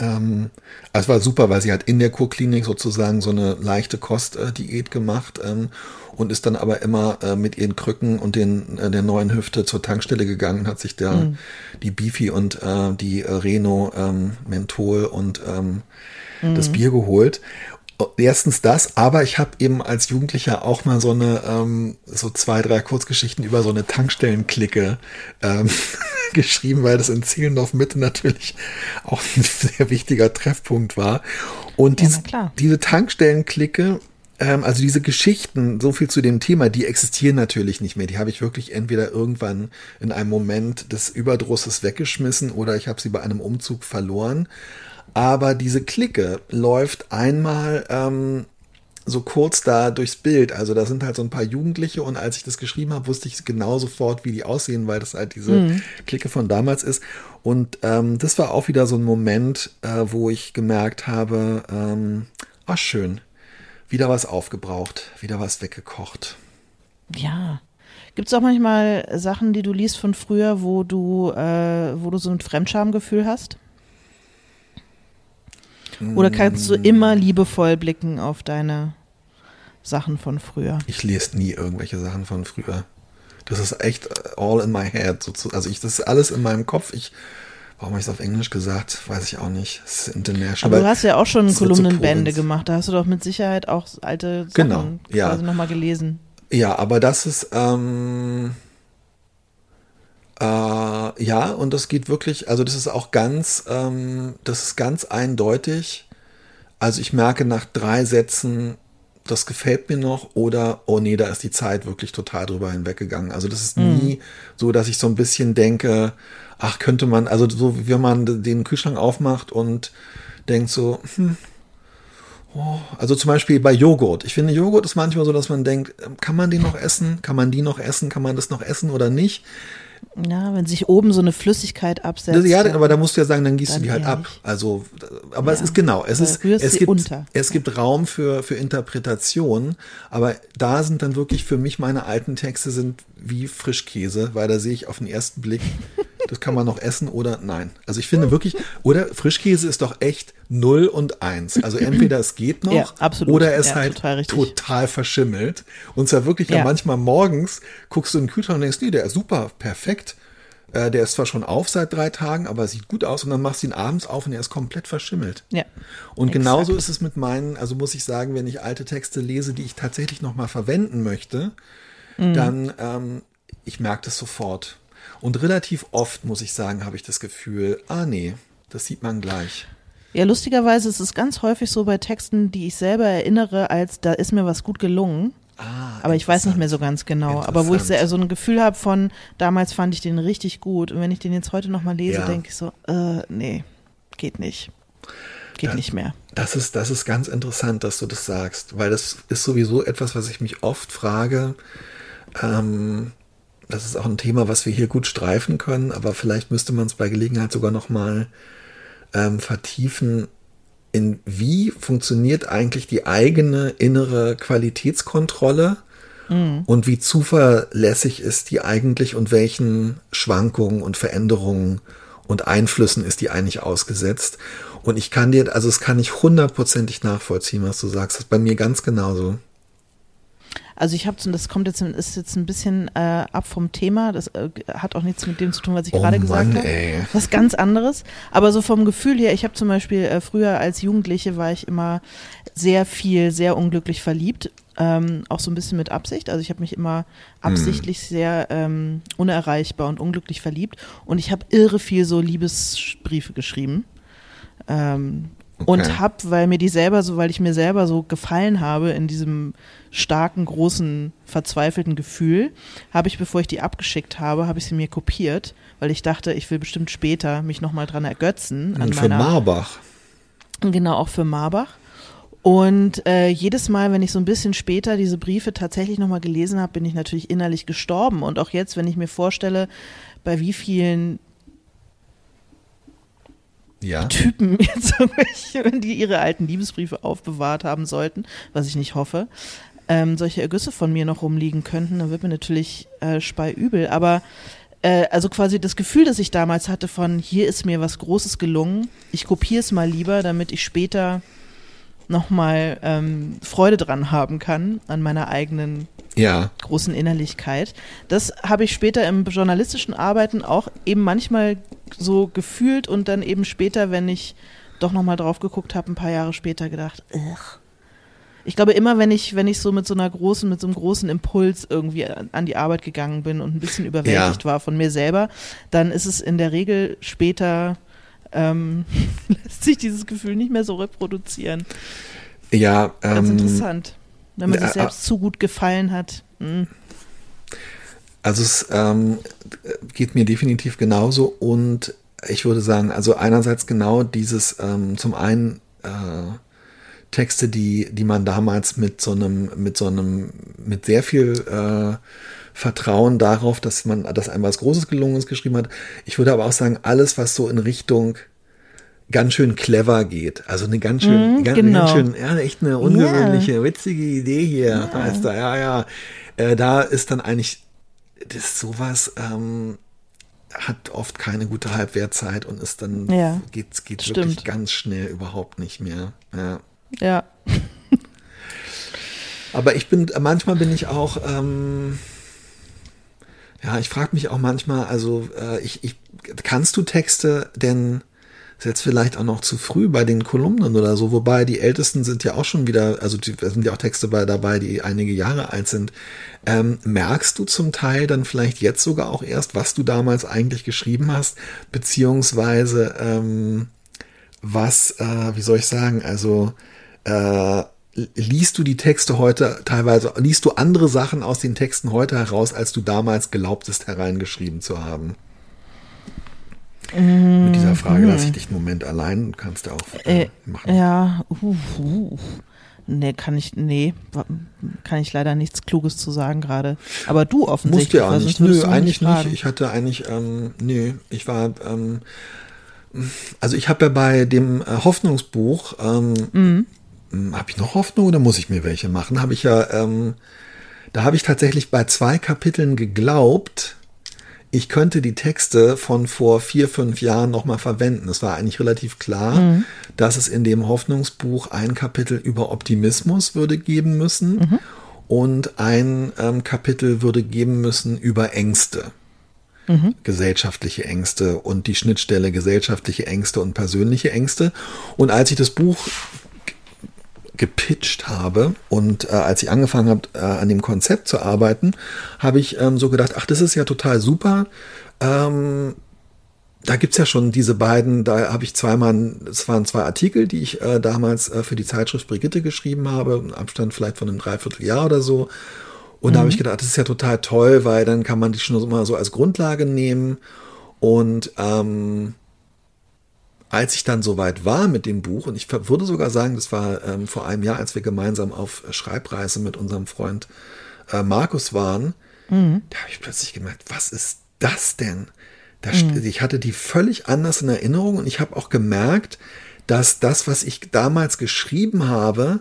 ähm, also es war super, weil sie hat in der Kurklinik sozusagen so eine leichte Kostdiät gemacht ähm, und ist dann aber immer äh, mit ihren Krücken und den, äh, der neuen Hüfte zur Tankstelle gegangen, hat sich da die Beefy und äh, die äh, Reno ähm, Menthol und ähm, das Bier geholt. Erstens das, aber ich habe eben als Jugendlicher auch mal so eine, ähm, so zwei, drei Kurzgeschichten über so eine Tankstellenklicke ähm, geschrieben, weil das in Zehlendorf Mitte natürlich auch ein sehr wichtiger Treffpunkt war. Und Ja, dies, diese Tankstellenklicke, ähm, also diese Geschichten, so viel zu dem Thema, die existieren natürlich nicht mehr. Die habe ich wirklich entweder irgendwann in einem Moment des Überdrusses weggeschmissen oder ich habe sie bei einem Umzug verloren. Aber diese Clique läuft einmal ähm, so kurz da durchs Bild. Also da sind halt so ein paar Jugendliche und als ich das geschrieben habe, wusste ich genau sofort, wie die aussehen, weil das halt diese mhm. Clique von damals ist. Und ähm, das war auch wieder so ein Moment, äh, wo ich gemerkt habe, ähm, ach schön, wieder was aufgebraucht, wieder was weggekocht. Ja. Gibt es auch manchmal Sachen, die du liest von früher, wo du, äh, wo du so ein Fremdschamgefühl hast? Oder kannst du immer liebevoll blicken auf deine Sachen von früher? Ich lese nie irgendwelche Sachen von früher. Das ist echt all in my head. Also ich, das ist alles in meinem Kopf. Ich, warum habe ich es auf Englisch gesagt? Weiß ich auch nicht. Es ist international. Aber du hast ja auch schon Kolumnenbände so gemacht. Da hast du doch mit Sicherheit auch alte Sachen genau, ja. quasi nochmal gelesen. Ja, aber das ist, ähm, äh, ja, und das geht wirklich, also das ist auch ganz, ähm, das ist ganz eindeutig. Also ich merke nach drei Sätzen, das gefällt mir noch oder, oh nee, da ist die Zeit wirklich total drüber hinweggegangen. Also das ist mhm. nie so, dass ich so ein bisschen denke, ach, könnte man, also so wie man den Kühlschrank aufmacht und denkt so, hm, oh, also zum Beispiel bei Joghurt. Ich finde, Joghurt ist manchmal so, dass man denkt, kann man den noch essen? Kann man die noch essen? Kann man das noch essen oder nicht? Ja, wenn sich oben so eine Flüssigkeit absetzt. Ja, aber da musst du ja sagen, dann gießt dann du die halt ab. Also, aber ja. es ist genau, es ist, es gibt, unter. es gibt Raum für, für Interpretation, aber da sind dann wirklich für mich meine alten Texte sind wie Frischkäse, weil da sehe ich auf den ersten Blick, das kann man noch essen oder nein. Also ich finde wirklich, oder Frischkäse ist doch echt 0 und 1. Also entweder es geht noch ja, oder es ja, halt total, total, verschimmelt. Und zwar wirklich ja. manchmal morgens guckst du in den Kühlschrank und denkst, nee, der ist super, perfekt. Äh, der ist zwar schon auf seit drei Tagen, aber sieht gut aus und dann machst du ihn abends auf und er ist komplett verschimmelt. Ja. Und exakt. genauso ist es mit meinen, also muss ich sagen, wenn ich alte Texte lese, die ich tatsächlich nochmal verwenden möchte, mhm. dann ähm, ich merke das sofort. Und relativ oft, muss ich sagen, habe ich das Gefühl, ah nee, das sieht man gleich. Ja, lustigerweise ist es ganz häufig so bei Texten, die ich selber erinnere, als da ist mir was gut gelungen. Ah, aber ich weiß nicht mehr so ganz genau. Aber wo ich so ein Gefühl habe von, damals fand ich den richtig gut. Und wenn ich den jetzt heute nochmal lese, ja. denke ich so, äh, nee, geht nicht. Geht da, nicht mehr. Das ist, das ist ganz interessant, dass du das sagst, weil das ist sowieso etwas, was ich mich oft frage. Ähm, das ist auch ein Thema, was wir hier gut streifen können, aber vielleicht müsste man es bei Gelegenheit sogar nochmal ähm, vertiefen. In wie funktioniert eigentlich die eigene innere Qualitätskontrolle mhm. und wie zuverlässig ist die eigentlich und welchen Schwankungen und Veränderungen und Einflüssen ist die eigentlich ausgesetzt? Und ich kann dir, also es kann ich hundertprozentig nachvollziehen, was du sagst. Das ist bei mir ganz genauso. Also ich habe, das kommt jetzt, ist jetzt ein bisschen äh, ab vom Thema. Das äh, hat auch nichts mit dem zu tun, was ich oh gerade gesagt habe. Was ganz anderes. Aber so vom Gefühl her, ich habe zum Beispiel äh, früher als Jugendliche war ich immer sehr viel, sehr unglücklich verliebt. Ähm, auch so ein bisschen mit Absicht. Also ich habe mich immer absichtlich hm. sehr ähm, unerreichbar und unglücklich verliebt. Und ich habe irre viel so Liebesbriefe geschrieben. Ähm, Okay. Und hab, weil mir die selber so, weil ich mir selber so gefallen habe in diesem starken, großen, verzweifelten Gefühl, habe ich, bevor ich die abgeschickt habe, habe ich sie mir kopiert, weil ich dachte, ich will bestimmt später mich nochmal dran ergötzen. An Und für meiner, Marbach. Genau, auch für Marbach. Und äh, jedes Mal, wenn ich so ein bisschen später diese Briefe tatsächlich nochmal gelesen habe, bin ich natürlich innerlich gestorben. Und auch jetzt, wenn ich mir vorstelle, bei wie vielen ja. Typen jetzt die ihre alten Liebesbriefe aufbewahrt haben sollten, was ich nicht hoffe, ähm, solche Ergüsse von mir noch rumliegen könnten, dann wird mir natürlich äh, speiübel. Aber äh, also quasi das Gefühl, das ich damals hatte von, hier ist mir was Großes gelungen, ich kopiere es mal lieber, damit ich später nochmal ähm, Freude dran haben kann an meiner eigenen ja. großen Innerlichkeit. Das habe ich später im journalistischen Arbeiten auch eben manchmal so gefühlt und dann eben später, wenn ich doch nochmal drauf geguckt habe, ein paar Jahre später gedacht, ugh. Ich glaube immer, wenn ich, wenn ich so mit so einer großen, mit so einem großen Impuls irgendwie an die Arbeit gegangen bin und ein bisschen überwältigt ja. war von mir selber, dann ist es in der Regel später ähm, lässt sich dieses Gefühl nicht mehr so reproduzieren. Ja, ganz ähm, interessant wenn man sich selbst zu gut gefallen hat. Mhm. Also es ähm, geht mir definitiv genauso und ich würde sagen, also einerseits genau dieses ähm, zum einen äh, Texte, die, die man damals mit so einem, mit so einem, mit sehr viel äh, Vertrauen darauf, dass man, dass einem was Großes gelungen ist, geschrieben hat. Ich würde aber auch sagen, alles, was so in Richtung ganz schön clever geht. Also eine ganz schön, Mm, ganz, genau. ganz schön, ja, echt eine ungewöhnliche, witzige Idee hier. Heißt da, ja, ja. Äh, da ist dann eigentlich, das sowas, ähm, hat oft keine gute Halbwertzeit und ist dann Ja, geht, geht stimmt. wirklich ganz schnell überhaupt nicht mehr. Ja. Ja. Aber ich bin, manchmal bin ich auch, ähm, ja, ich frage mich auch manchmal, also äh, ich, ich, kannst du Texte denn, ist jetzt vielleicht auch noch zu früh bei den Kolumnen oder so, wobei die ältesten sind ja auch schon wieder, also die, sind ja auch Texte bei, dabei, die einige Jahre alt sind. Ähm, merkst du zum Teil dann vielleicht jetzt sogar auch erst, was du damals eigentlich geschrieben hast, beziehungsweise ähm, was, äh, wie soll ich sagen, also äh, liest du die Texte heute teilweise, liest du andere Sachen aus den Texten heute heraus, als du damals glaubtest hereingeschrieben zu haben? Mit dieser Frage lasse ich dich einen Moment allein, kannst du auch äh, Äh, machen. ja. Uh, uh. Nee, kann ich, nee, kann ich leider nichts Kluges zu sagen gerade. Aber du offensichtlich. Musste ja auch nicht. Nö, eigentlich nicht. fragen. Ich hatte eigentlich, ähm, nö, ich war, ähm, also ich habe ja bei dem äh, Hoffnungsbuch, ähm, Mhm. habe ich noch Hoffnung oder muss ich mir welche machen? Habe ich ja, ähm, da habe ich tatsächlich bei zwei Kapiteln geglaubt, ich könnte die Texte von vor vier, fünf Jahren nochmal verwenden. Es war eigentlich relativ klar, dass es in dem Hoffnungsbuch ein Kapitel über Optimismus würde geben müssen und ein ähm, Kapitel würde geben müssen über Ängste. Gesellschaftliche Ängste und die Schnittstelle gesellschaftliche Ängste und persönliche Ängste. Und als ich das Buch gepitcht habe und äh, als ich angefangen habe, äh, an dem Konzept zu arbeiten, habe ich ähm, so gedacht, ach, das ist ja total super. Ähm, da gibt's ja schon diese beiden, da habe ich zweimal, es waren zwei Artikel, die ich äh, damals äh, für die Zeitschrift Brigitte geschrieben habe, im Abstand vielleicht von einem Dreivierteljahr oder so. Und da habe ich gedacht, das ist ja total toll, weil dann kann man die schon mal so als Grundlage nehmen. Und ähm, als ich dann soweit war mit dem Buch, und ich würde sogar sagen, das war ähm, vor einem Jahr, als wir gemeinsam auf Schreibreise mit unserem Freund äh, Markus waren, da habe ich plötzlich gemerkt, was ist das denn? Da, st- Ich hatte die völlig anders in Erinnerung und ich habe auch gemerkt, dass das, was ich damals geschrieben habe,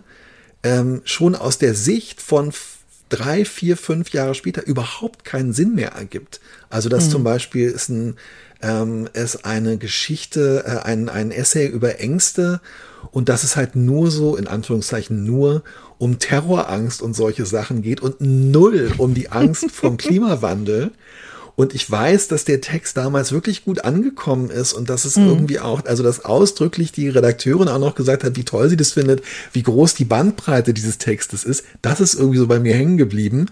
ähm, schon aus der Sicht von drei, vier, fünf Jahre später überhaupt keinen Sinn mehr ergibt. Also dass zum Beispiel ist ein ähm, es eine Geschichte, äh, ein, ein Essay über Ängste und dass es halt nur so, in Anführungszeichen nur, um Terrorangst und solche Sachen geht und null um die Angst vom Klimawandel. Und ich weiß, dass der Text damals wirklich gut angekommen ist und dass es irgendwie auch, also dass ausdrücklich die Redakteurin auch noch gesagt hat, wie toll sie das findet, wie groß die Bandbreite dieses Textes ist. Das ist irgendwie so bei mir hängen geblieben.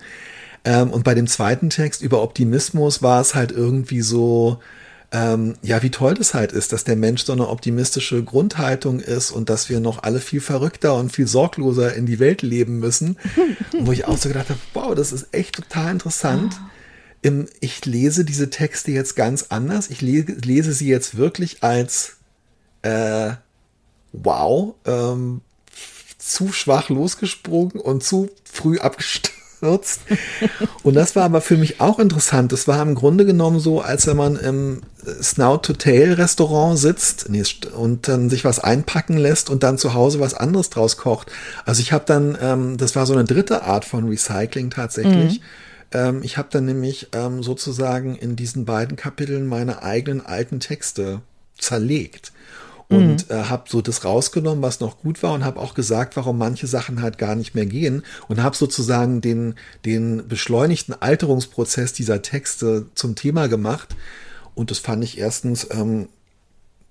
Ähm, und bei dem zweiten Text über Optimismus war es halt irgendwie so, ähm, ja, wie toll das halt ist, dass der Mensch so eine optimistische Grundhaltung ist und dass wir noch alle viel verrückter und viel sorgloser in die Welt leben müssen. wo ich auch so gedacht habe, wow, das ist echt total interessant. Im, ich lese diese Texte jetzt ganz anders. Ich le lese sie jetzt wirklich als äh, wow, ähm, zu schwach losgesprungen und zu früh abgestürzt. Und das war aber für mich auch interessant. Das war im Grunde genommen so, als wenn man im Snout to Tail Restaurant sitzt und dann sich was einpacken lässt und dann zu Hause was anderes draus kocht. Also ich habe dann, ähm, das war so eine dritte Art von Recycling tatsächlich. Ähm, ich habe dann nämlich ähm, sozusagen in diesen beiden Kapiteln meine eigenen alten Texte zerlegt und äh, habe so das rausgenommen, was noch gut war und habe auch gesagt, warum manche Sachen halt gar nicht mehr gehen. Und habe sozusagen den den beschleunigten Alterungsprozess dieser Texte zum Thema gemacht. Und das fand ich erstens ähm,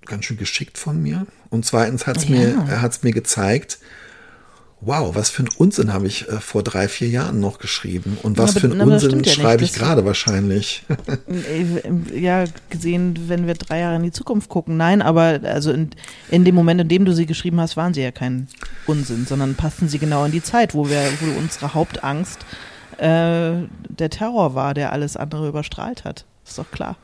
ganz schön geschickt von mir. Und zweitens hat es mir äh, hat's mir gezeigt, wow, was für ein Unsinn habe ich äh, vor drei vier Jahren noch geschrieben und was aber- für ein Unsinn ja nicht. schreibe ich gerade wahrscheinlich. Äh, Ja, gesehen, wenn wir drei Jahre in die Zukunft gucken. Nein, aber also in, in dem Moment, in dem du sie geschrieben hast, waren sie ja kein Unsinn, sondern passten sie genau in die Zeit, wo wir, wo unsere Hauptangst äh, der Terror war, der alles andere überstrahlt hat. Ist doch klar.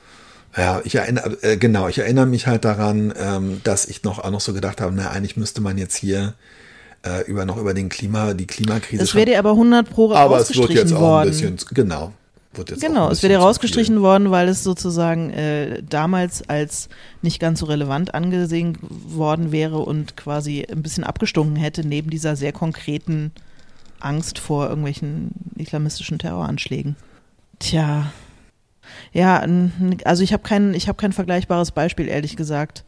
Ja, ich erinnere, äh, genau, ich erinnere mich halt daran, ähm, dass ich noch auch noch so gedacht habe, na, eigentlich müsste man jetzt hier äh, über noch über den Klima, die Klimakrise. Das wäre dir aber 100 pro aber es wird jetzt auch worden. ein bisschen, genau. Wird jetzt genau, auch es wäre zu rausgestrichen viel. worden, weil es sozusagen äh, damals als nicht ganz so relevant angesehen worden wäre und quasi ein bisschen abgestunken hätte neben dieser sehr konkreten Angst vor irgendwelchen islamistischen Terroranschlägen. Tja. Ja, also ich habe kein, ich habe kein vergleichbares Beispiel, ehrlich gesagt,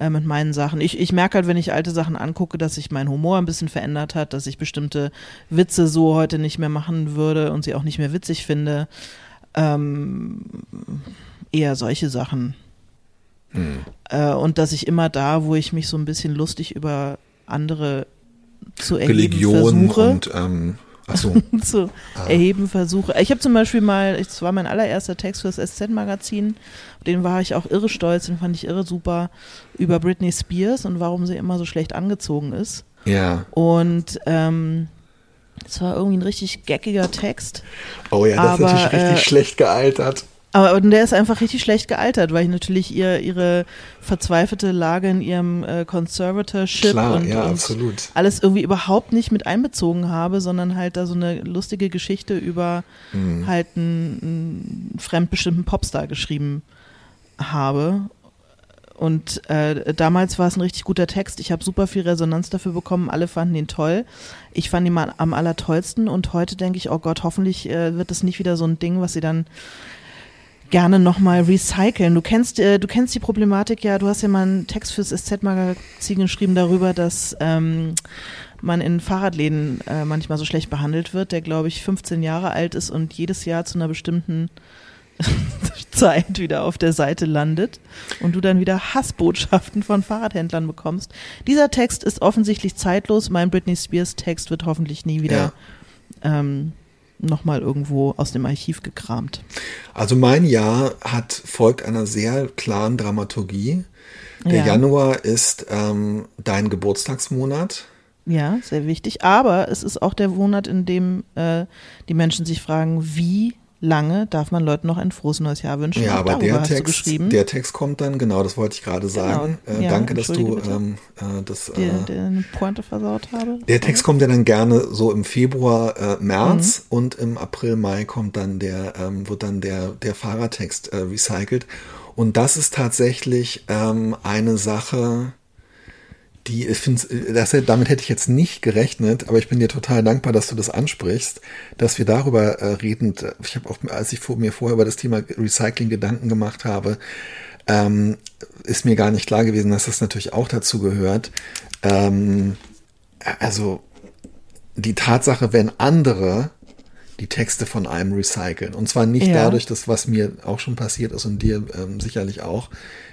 äh, mit meinen Sachen. Ich, ich merke halt, wenn ich alte Sachen angucke, dass sich mein Humor ein bisschen verändert hat, dass ich bestimmte Witze so heute nicht mehr machen würde und sie auch nicht mehr witzig finde. Ähm, eher solche Sachen. Hm. Äh, und dass ich immer da, wo ich mich so ein bisschen lustig über andere zu erheben Religion versuche, und ähm, so, zu Ah. erheben versuche. Ich habe zum Beispiel mal, es war mein allererster Text für das SZ-Magazin, den war ich auch irre stolz, den fand ich irre super, über Britney Spears und warum sie immer so schlecht angezogen ist. ja. Und ähm, es war irgendwie ein richtig geckiger Text. Oh ja, das Aber, ist natürlich richtig äh, schlecht gealtert. Aber der ist einfach richtig schlecht gealtert, weil ich natürlich ihr, ihre verzweifelte Lage in ihrem äh, Conservatorship Klar, und, ja, und absolut. alles irgendwie überhaupt nicht mit einbezogen habe, sondern halt da so eine lustige Geschichte über Hm. halt einen, einen fremdbestimmten Popstar geschrieben habe. Und äh, damals war es ein richtig guter Text. Ich habe super viel Resonanz dafür bekommen. Alle fanden ihn toll. Ich fand ihn mal am allertollsten. Und heute denke ich, oh Gott, hoffentlich äh, wird das nicht wieder so ein Ding, was sie dann gerne nochmal recyceln. Du kennst, äh, du kennst die Problematik ja, du hast ja mal einen Text fürs SZ-Magazin geschrieben darüber, dass ähm, man in Fahrradläden äh, manchmal so schlecht behandelt wird, der glaube ich 15 Jahre alt ist und jedes Jahr zu einer bestimmten Zeit wieder auf der Seite landet und du dann wieder Hassbotschaften von Fahrradhändlern bekommst. Dieser Text ist offensichtlich zeitlos. Mein Britney Spears Text wird hoffentlich nie wieder ähm, nochmal irgendwo aus dem Archiv gekramt. Also mein Jahr hat folgt einer sehr klaren Dramaturgie. Der Ja. Januar ist ähm, dein Geburtstagsmonat. Ja, sehr wichtig. Aber es ist auch der Monat, in dem äh, die Menschen sich fragen, wie lange darf man Leuten noch ein frohes neues Jahr wünschen? Ja, aber der Text, der Text kommt dann, genau, das wollte ich gerade sagen. Genau. Äh, Ja, danke, dass du ähm, äh, das. Äh, eine Pointe versaut habe. der Text kommt ja dann gerne so im Februar, äh, März Mhm. und im April, Mai kommt dann der, ähm, wird dann der, der Fahrertext äh, recycelt. Und das ist tatsächlich ähm, eine Sache, die ich finde, das, damit hätte ich jetzt nicht gerechnet, aber ich bin dir total dankbar, dass du das ansprichst, dass wir darüber äh, reden. Ich habe auch, als ich vor, mir vorher über das Thema Recycling Gedanken gemacht habe, ähm, ist mir gar nicht klar gewesen, dass das natürlich auch dazu gehört. Ähm, also die Tatsache, wenn andere die Texte von einem recyceln. Und zwar nicht Ja. dadurch, dass was mir auch schon passiert ist und dir ähm, sicherlich auch,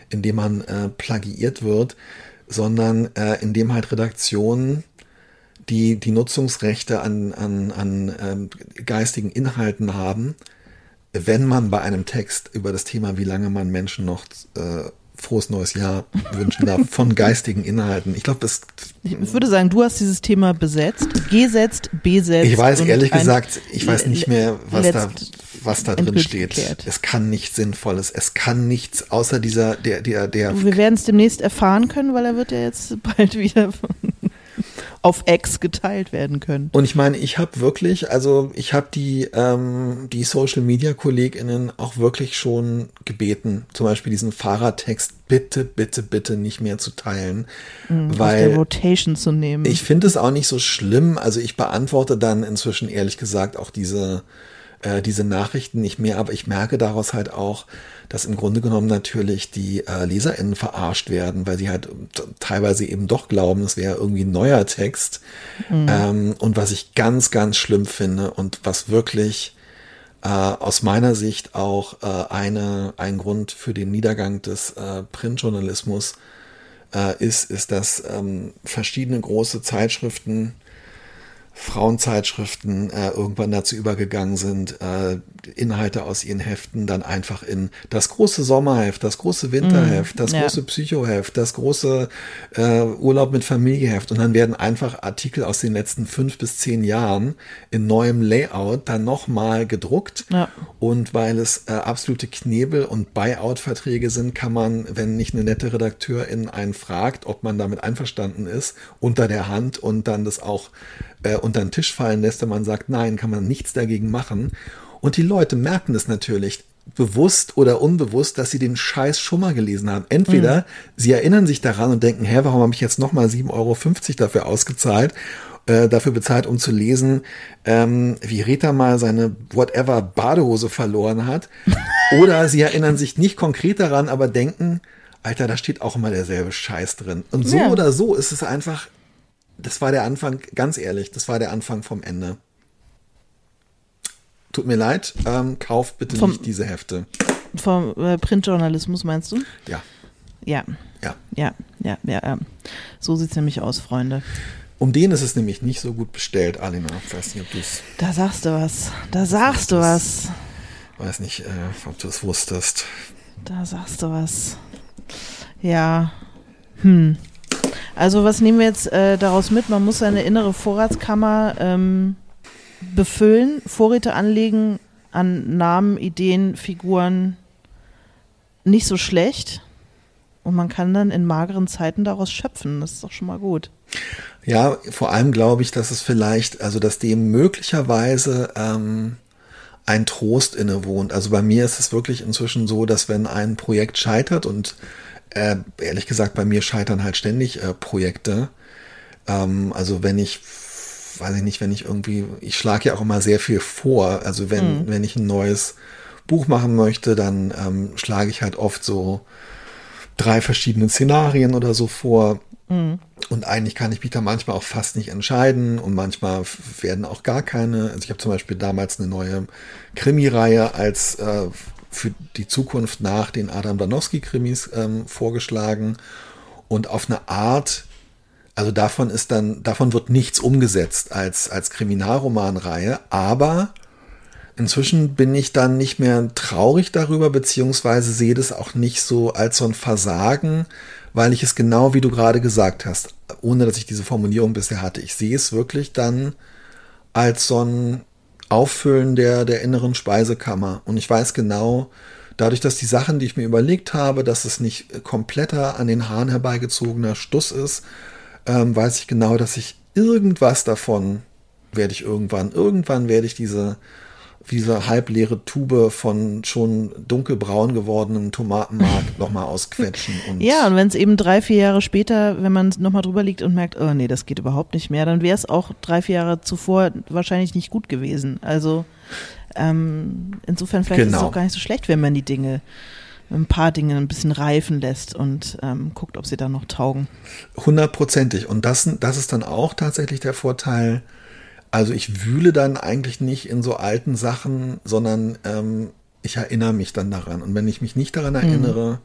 indem man äh, plagiiert wird, sondern äh, indem halt Redaktionen die die Nutzungsrechte an, an, an ähm, geistigen Inhalten haben, wenn man bei einem Text über das Thema, wie lange man Menschen noch äh, frohes neues Jahr wünschen darf, von geistigen Inhalten. Ich glaube, das Ich würde sagen, du hast dieses Thema besetzt, gesetzt, besetzt. Ich weiß ehrlich gesagt, ich weiß nicht mehr, was da, was da drin steht. Es kann nichts Sinnvolles. Es kann nichts außer dieser, der, der, der. Wir werden es demnächst erfahren können, weil er wird ja jetzt bald wieder auf X geteilt werden können. Und ich meine, ich habe wirklich, also ich habe die, ähm, die Social Media KollegInnen auch wirklich schon gebeten, zum Beispiel diesen Fahrertext bitte, bitte, bitte nicht mehr zu teilen, Mhm, aus der weil Rotation zu nehmen. Ich finde es auch nicht so schlimm. Also ich beantworte dann inzwischen ehrlich gesagt auch diese, äh, diese Nachrichten nicht mehr, aber ich merke daraus halt auch, dass im Grunde genommen natürlich die äh, LeserInnen verarscht werden, weil sie halt t- teilweise eben doch glauben, es wäre irgendwie ein neuer Text. Ähm, und was ich ganz, ganz schlimm finde und was wirklich äh, aus meiner Sicht auch äh, eine, ein Grund für den Niedergang des äh, Printjournalismus äh, ist, ist, dass ähm, verschiedene große Zeitschriften Frauenzeitschriften äh, irgendwann dazu übergegangen sind, äh, Inhalte aus ihren Heften dann einfach in das große Sommerheft, das große Winterheft, das ja. große Psychoheft, das große äh, Urlaub mit Familieheft und dann werden einfach Artikel aus den letzten fünf bis zehn Jahren in neuem Layout dann nochmal gedruckt Ja. und weil es äh, absolute Knebel- und Buyout-Verträge sind, kann man, wenn nicht eine nette Redakteurin einen fragt, ob man damit einverstanden ist, unter der Hand und dann das auch äh, unter den Tisch fallen lässt, wenn man sagt, nein, kann man nichts dagegen machen. Und die Leute merken es natürlich bewusst oder unbewusst, dass sie den Scheiß schon mal gelesen haben. Entweder sie erinnern sich daran und denken, hä, warum habe ich jetzt nochmal 7,50 Euro dafür ausgezahlt? äh, dafür bezahlt, um zu lesen, ähm, wie Rita mal seine whatever Badehose verloren hat. Oder sie erinnern sich nicht konkret daran, aber denken, Alter, da steht auch immer derselbe Scheiß drin. Und so Ja. oder so ist es einfach, das war der Anfang, ganz ehrlich, das war der Anfang vom Ende. Tut mir leid, ähm, kauft bitte Vom- nicht diese Hefte. Vom äh, Printjournalismus meinst du? Ja, Ja, ja. ja, ja, ja. ja. So sieht's nämlich aus, Freunde. Um den ist es nämlich nicht so gut bestellt, Alina. Ich weiß nicht, ob du es, Da sagst du was. Da sagst du was. weiß nicht, äh, ob du es wusstest. Da sagst du was. Ja. Hm. Also was nehmen wir jetzt äh, daraus mit? Man muss seine innere Vorratskammer ähm, befüllen, Vorräte anlegen an Namen, Ideen, Figuren. Nicht so schlecht. Und man kann dann in mageren Zeiten daraus schöpfen. Das ist doch schon mal gut. Ja, vor allem glaube ich, dass es vielleicht, also dass dem möglicherweise ähm, ein Trost innewohnt. Also bei mir ist es wirklich inzwischen so, dass wenn ein Projekt scheitert und äh, ehrlich gesagt, bei mir scheitern halt ständig äh, Projekte. Ähm, also wenn ich, weiß ich nicht, wenn ich irgendwie, ich schlage ja auch immer sehr viel vor. Also wenn, wenn ich ein neues Buch machen möchte, dann ähm, schlage ich halt oft so drei verschiedene Szenarien oder so vor. Und eigentlich kann ich mich da manchmal auch fast nicht entscheiden und manchmal werden auch gar keine. Also ich habe zum Beispiel damals eine neue Krimireihe als äh, für die Zukunft nach den Adam Danowski-Krimis ähm, vorgeschlagen. Und auf eine Art, also davon ist dann, davon wird nichts umgesetzt als, als Kriminalromanreihe, aber inzwischen bin ich dann nicht mehr traurig darüber, beziehungsweise sehe das auch nicht so als so ein Versagen, weil ich es genau wie du gerade gesagt hast, ohne dass ich diese Formulierung bisher hatte, ich sehe es wirklich dann als so ein Auffüllen der, der inneren Speisekammer. Und ich weiß genau, dadurch, dass die Sachen, die ich mir überlegt habe, dass es nicht kompletter an den Haaren herbeigezogener Stuss ist, ähm, weiß ich genau, dass ich irgendwas davon werde ich irgendwann, irgendwann werde ich diese, diese halbleere Tube von schon dunkelbraun gewordenem Tomatenmark nochmal ausquetschen. Und Ja, und wenn es eben drei, vier Jahre später, wenn man nochmal drüber liegt und merkt, oh nee, das geht überhaupt nicht mehr, dann wäre es auch drei, vier Jahre zuvor wahrscheinlich nicht gut gewesen. Also ähm, insofern vielleicht ist es Genau. auch gar nicht so schlecht, wenn man die Dinge, ein paar Dinge ein bisschen reifen lässt und ähm, guckt, ob sie dann noch taugen. Hundertprozentig. Und das, das ist dann auch tatsächlich der Vorteil. Also ich wühle dann eigentlich nicht in so alten Sachen, sondern ähm, ich erinnere mich dann daran. Und wenn ich mich nicht daran erinnere,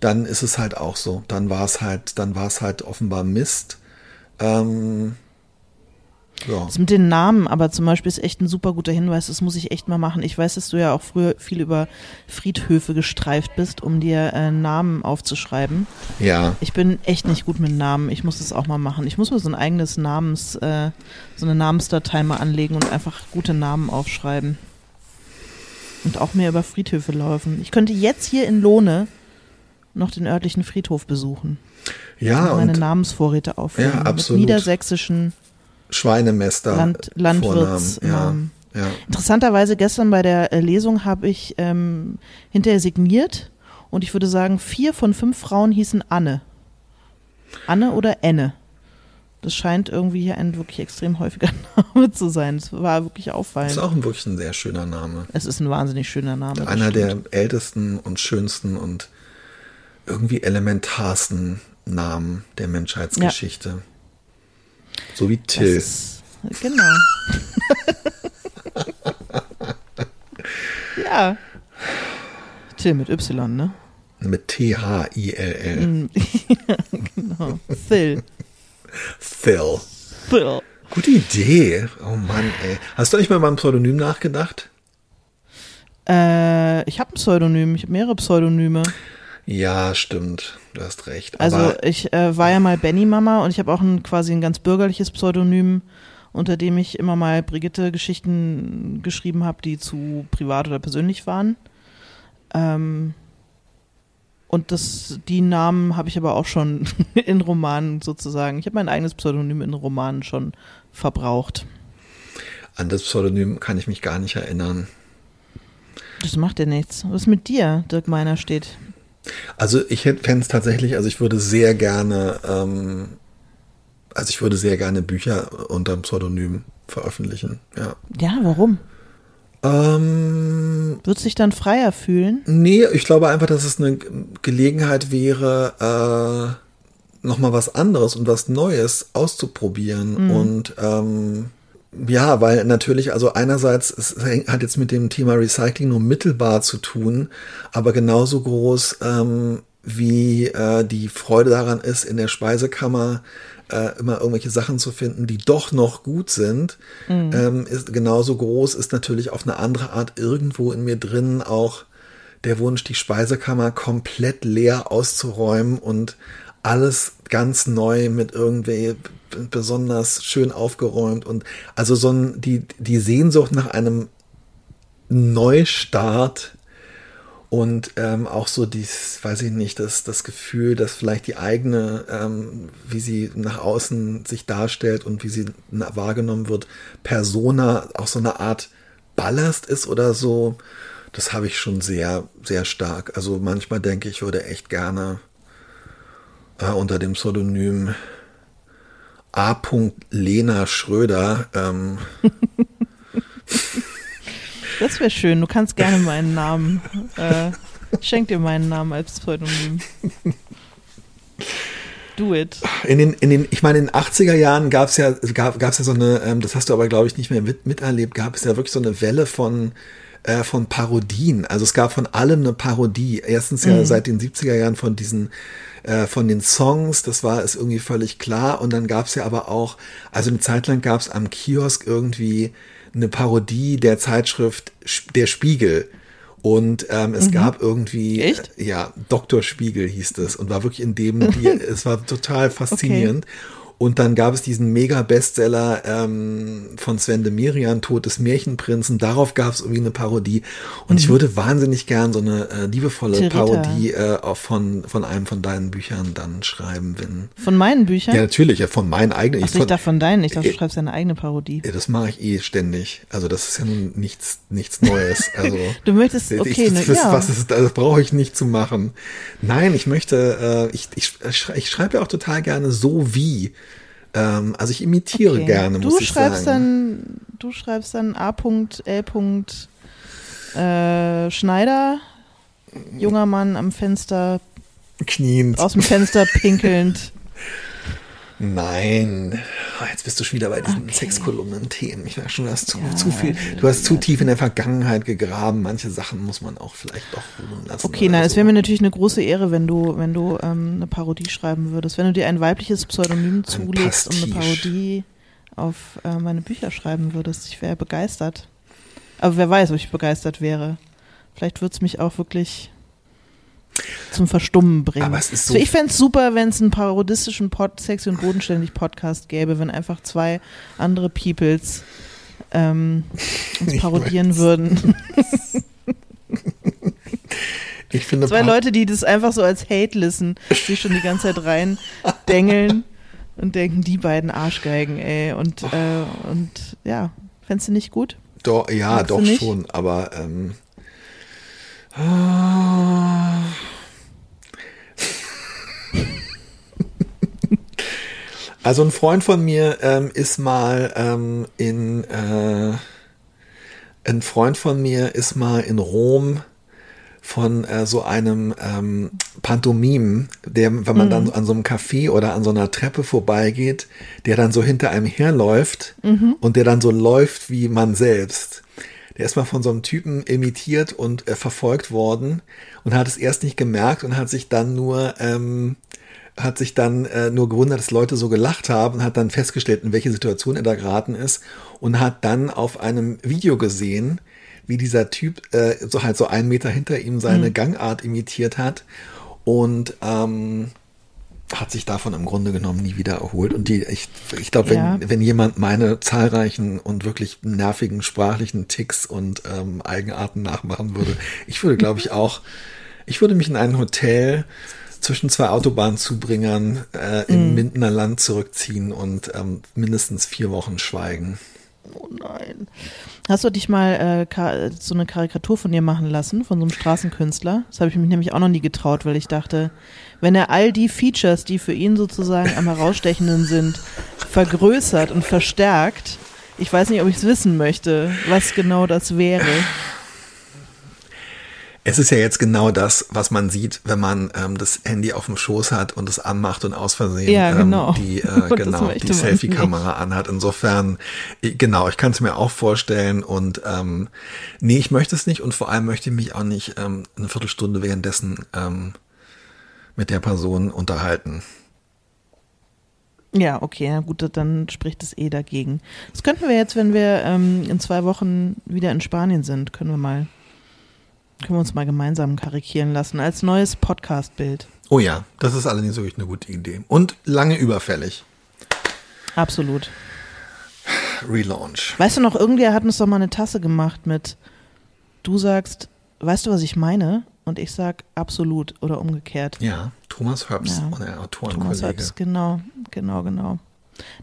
dann ist es halt auch so. Dann war es halt, dann war es halt offenbar Mist. Ähm, ja. Das mit den Namen, aber zum Beispiel ist echt ein super guter Hinweis, das muss ich echt mal machen. Ich weiß, dass du ja auch früher viel über Friedhöfe gestreift bist, um dir äh, Namen aufzuschreiben. ja. Ich bin echt nicht gut mit Namen. Ich muss das auch mal machen. Ich muss mir so ein eigenes Namens, äh, so eine Namensdatei mal anlegen und einfach gute Namen aufschreiben. Und auch mehr über Friedhöfe laufen. Ich könnte jetzt hier in Lohne noch den örtlichen Friedhof besuchen. Ja, und meine Namensvorräte auffüllen. Ja, absolut. Mit niedersächsischen Schweinemester. Land- Landwirtsnamen. Ja, ja. Interessanterweise gestern bei der äh, Lesung habe ich ähm, hinterher signiert und ich würde sagen, vier von fünf Frauen hießen Anne. Anne oder Enne. Das scheint irgendwie hier ein wirklich extrem häufiger Name zu sein. Es war wirklich Ist auffallend. auch ein wirklich ein sehr schöner Name. Es ist ein wahnsinnig schöner Name. Einer der ältesten und schönsten und irgendwie elementarsten Namen der Menschheitsgeschichte. So wie Till. ist, genau. ja. Till mit Y, ne? Mit T-H-I-L-L. Mhm. genau. Phil. Phil. Phil. Gute Idee. Oh Mann, ey. Hast du nicht mal beim Pseudonym nachgedacht? Äh, ich habe ein Pseudonym, ich habe mehrere Pseudonyme. Ja, stimmt. Du hast recht. Also Aber ich äh, war ja mal Benny Mama und ich habe auch ein quasi ein ganz bürgerliches Pseudonym, unter dem ich immer mal Brigitte Geschichten geschrieben habe, die zu privat oder persönlich waren. Ähm, und das, die Namen habe ich aber auch schon in Romanen sozusagen. Ich habe mein eigenes Pseudonym in Romanen schon verbraucht. an das Pseudonym kann ich mich gar nicht erinnern. Das macht ja nichts. Was mit dir, Dirk Meiner steht? Also ich fände es tatsächlich, also ich würde sehr gerne, ähm, also ich würde sehr gerne Bücher unter dem Pseudonym veröffentlichen. Ja. Ja, warum? Ähm, Wird sich dann freier fühlen? nee, ich glaube einfach, dass es eine Gelegenheit wäre, äh, nochmal was anderes und was Neues auszuprobieren. Und ähm, ja, weil natürlich, also einerseits, es hat jetzt mit dem Thema Recycling nur mittelbar zu tun, aber genauso groß ähm, wie äh, die Freude daran ist, in der Speisekammer äh, immer irgendwelche Sachen zu finden, die doch noch gut sind, ähm, ist genauso groß, ist natürlich auf eine andere Art irgendwo in mir drin auch der Wunsch, die Speisekammer komplett leer auszuräumen und alles ganz neu mit irgendwie besonders schön aufgeräumt und also so ein, die, die Sehnsucht nach einem Neustart und ähm, auch so dies, weiß ich nicht, das, das Gefühl, dass vielleicht die eigene, ähm, wie sie nach außen sich darstellt und wie sie wahrgenommen wird, Persona auch so eine Art Ballast ist oder so, das habe ich schon sehr, sehr stark. Also manchmal denke ich, ich würde echt gerne äh, unter dem Pseudonym A. Lena Schröder ähm, Das wäre schön. Du kannst gerne meinen Namen. Äh, schenk dir meinen Namen als Pseudonym. Do it. In den, in den, ich meine, in den 80er Jahren gab es ja, gab, gab's ja so eine, ähm, das hast du aber, glaube ich, nicht mehr mit, miterlebt, gab es ja wirklich so eine Welle von, äh, von Parodien. Also es gab von allem eine Parodie. Erstens ja seit den 70er Jahren von diesen, äh, von den Songs, das war es irgendwie völlig klar. Und dann gab es ja aber auch, also eine Zeit lang gab es am Kiosk irgendwie eine Parodie der Zeitschrift Der Spiegel. Und ähm, es gab irgendwie, Echt? äh, ja, Dr. Spiegel hieß es und war wirklich in dem, die, es war total faszinierend. Und dann gab es diesen Mega-Bestseller ähm, von Sven de Mirian, Tod des Märchenprinzen. Darauf gab es irgendwie eine Parodie. Und ich würde wahnsinnig gern so eine äh, liebevolle Theresa. Parodie äh, von, von einem von deinen Büchern dann schreiben, wenn. Von meinen Büchern? Ja, natürlich, ja, von meinen eigenen. Achso, ich dachte von deinen. Ich dachte, du Äh, schreibst deine eigene Parodie. ja, das mache ich eh ständig. Also das ist ja nun nichts, nichts Neues. Also Du möchtest, ich- okay, ne, das, das, ja. was ist, das brauche ich nicht zu machen. Nein, ich möchte, äh, ich, ich, ich schreibe ja auch total gerne so wie. Ähm, also ich imitiere Okay. gerne, du muss ich schreibst sagen. Dann, du schreibst dann A.L. Äh, Schneider, junger Mann am Fenster, Kniend. aus dem Fenster pinkelnd. Nein. Ah, Jetzt bist du schon wieder bei diesen Okay. Sexkolumnen-Themen. Ich merke schon, du hast zu, Ja, zu viel, du hast zu tief in der Vergangenheit gegraben. Manche Sachen muss man auch vielleicht doch ruhen lassen. Okay, nein, es so. wäre mir natürlich eine große Ehre, wenn du, wenn du ähm, eine Parodie schreiben würdest. Wenn du dir ein weibliches Pseudonym zulegst und eine Pastiche. Parodie auf äh, meine Bücher schreiben würdest. Ich wäre begeistert. Aber wer weiß, ob ich begeistert wäre. Vielleicht würde es mich auch wirklich zum Verstummen bringen. Aber es ist so- also ich fände es super, wenn es einen parodistischen Pod Sexy und Bodenständig Podcast gäbe, wenn einfach zwei andere Peoples ähm, uns parodieren würden. Ich finde, Zwei Leute, die das einfach so als Hate-Listen sich schon die ganze Zeit rein dengeln und denken, die beiden Arschgeigen, ey. Und, äh, und ja, fändest du nicht gut? Doch, ja, Magst doch schon, aber ähm. Also ein Freund von mir ähm, ist mal ähm, in äh, ein Freund von mir ist mal in Rom von äh, so einem ähm, Pantomim, der, wenn man dann an so einem Café oder an so einer Treppe vorbeigeht, der dann so hinter einem herläuft und der dann so läuft wie man selbst. Der ist mal von so einem Typen imitiert und äh, verfolgt worden und hat es erst nicht gemerkt und hat sich dann nur ähm, hat sich dann äh, nur gewundert, dass Leute so gelacht haben und hat dann festgestellt, in welche Situation er da geraten ist und hat dann auf einem Video gesehen, wie dieser Typ äh, so halt so einen Meter hinter ihm seine mhm. Gangart imitiert hat und ähm, hat sich davon im Grunde genommen nie wieder erholt. Und die, ich, ich glaube, wenn, ja. wenn jemand meine zahlreichen und wirklich nervigen sprachlichen Ticks und ähm, Eigenarten nachmachen würde, ich würde, glaube ich, auch, ich würde mich in ein Hotel zwischen zwei Autobahnzubringern äh, im mm. Mindener Land zurückziehen und ähm, mindestens vier Wochen schweigen. Oh nein. Hast du dich mal äh, so eine Karikatur von dir machen lassen, von so einem Straßenkünstler? Das habe ich mich nämlich auch noch nie getraut, weil ich dachte, wenn er all die Features, die für ihn sozusagen am herausstechenden sind, vergrößert und verstärkt, ich weiß nicht, ob ich es wissen möchte, was genau das wäre. Es ist ja jetzt genau das, was man sieht, wenn man ähm, das Handy auf dem Schoß hat und es anmacht und aus Versehen ja, genau. ähm, die, äh, genau, die Selfie-Kamera anhat. Insofern, genau, ich kann es mir auch vorstellen und ähm, nee, ich möchte es nicht und vor allem möchte ich mich auch nicht ähm, eine Viertelstunde währenddessen ähm, mit der Person unterhalten. Ja, okay, na gut, dann spricht es eh dagegen. Das könnten wir jetzt, wenn wir ähm, in zwei Wochen wieder in Spanien sind, können wir mal können wir uns mal gemeinsam karikieren lassen als neues Podcast-Bild. Oh ja, das ist allerdings wirklich eine gute Idee. Und lange überfällig. Absolut. Relaunch. Weißt du noch, irgendwer hat uns doch mal eine Tasse gemacht mit, du sagst, weißt du, was ich meine? Und ich sag absolut oder umgekehrt. Ja, Thomas Herbst, ja. der Autorenkollege. Thomas Herbst, genau, genau, genau.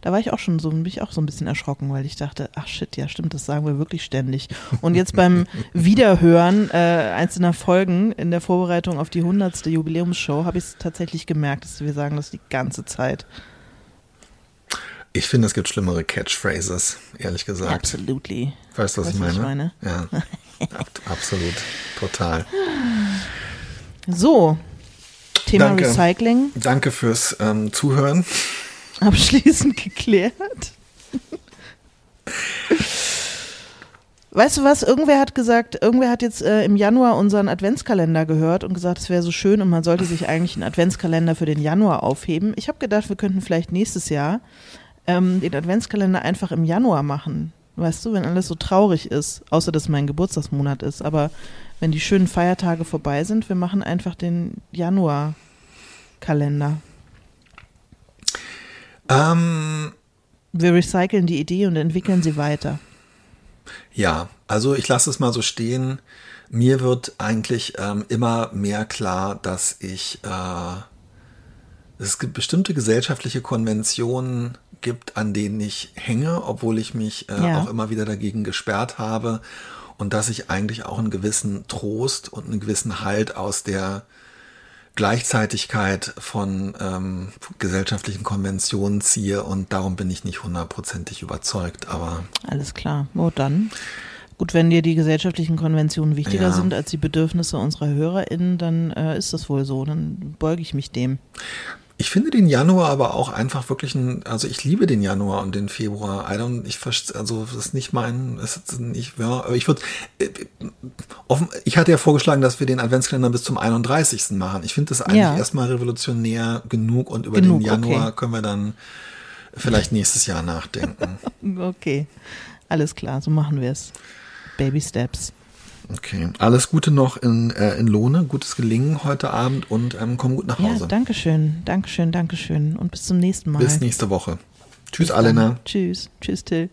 Da war ich auch schon so, bin ich auch so ein bisschen erschrocken, weil ich dachte, ach shit, ja stimmt, das sagen wir wirklich ständig. Und jetzt beim Wiederhören äh, einzelner Folgen in der Vorbereitung auf die 100. Jubiläumsshow habe ich es tatsächlich gemerkt, dass wir sagen das die ganze Zeit. Ich finde, es gibt schlimmere Catchphrases, ehrlich gesagt. Absolutely. Weißt du, was, weißt, ich, meine? was ich meine? Ja, absolut, total. So, Thema Danke. Recycling. Danke fürs ähm, Zuhören abschließend geklärt. Weißt du was? Irgendwer hat gesagt, irgendwer hat jetzt äh, im Januar unseren Adventskalender gehört und gesagt, es wäre so schön und man sollte sich eigentlich einen Adventskalender für den Januar aufheben. Ich habe gedacht, wir könnten vielleicht nächstes Jahr ähm, den Adventskalender einfach im Januar machen. Weißt du, wenn alles so traurig ist, außer dass mein Geburtstagsmonat ist. Aber wenn die schönen Feiertage vorbei sind, wir machen einfach den Januar-Kalender. Ähm, Wir recyceln die Idee und entwickeln sie weiter. Ja, also ich lasse es mal so stehen. Mir wird eigentlich ähm, immer mehr klar, dass ich äh, es gibt bestimmte gesellschaftliche Konventionen gibt, an denen ich hänge, obwohl ich mich äh, ja. auch immer wieder dagegen gesperrt habe und dass ich eigentlich auch einen gewissen Trost und einen gewissen Halt aus der Gleichzeitigkeit von ähm, gesellschaftlichen Konventionen ziehe und darum bin ich nicht hundertprozentig überzeugt, aber. Alles klar. Wo dann? Gut, wenn dir die gesellschaftlichen Konventionen wichtiger ja. sind als die Bedürfnisse unserer HörerInnen, dann äh, ist das wohl so. Dann beuge ich mich dem. Ich finde den Januar aber auch einfach wirklich ein, also ich liebe den Januar und den Februar. I don't, ich also das ist nicht mein, das ist nicht, ja, aber ich würde, äh, offen, ich hatte ja vorgeschlagen, dass wir den Adventskalender bis zum 31. machen. Ich finde das eigentlich ja. erstmal revolutionär genug und über genug, den Januar okay. können wir dann vielleicht nächstes Jahr nachdenken. okay, alles klar, so machen wir es. Baby Steps. Okay, alles Gute noch in, äh, in Lohne, gutes Gelingen heute Abend und ähm, komm gut nach Hause. Ja, Dankeschön, Dankeschön, Dankeschön und bis zum nächsten Mal. Bis nächste Woche. Tschüss, Alena. Tschüss, tschüss, Till.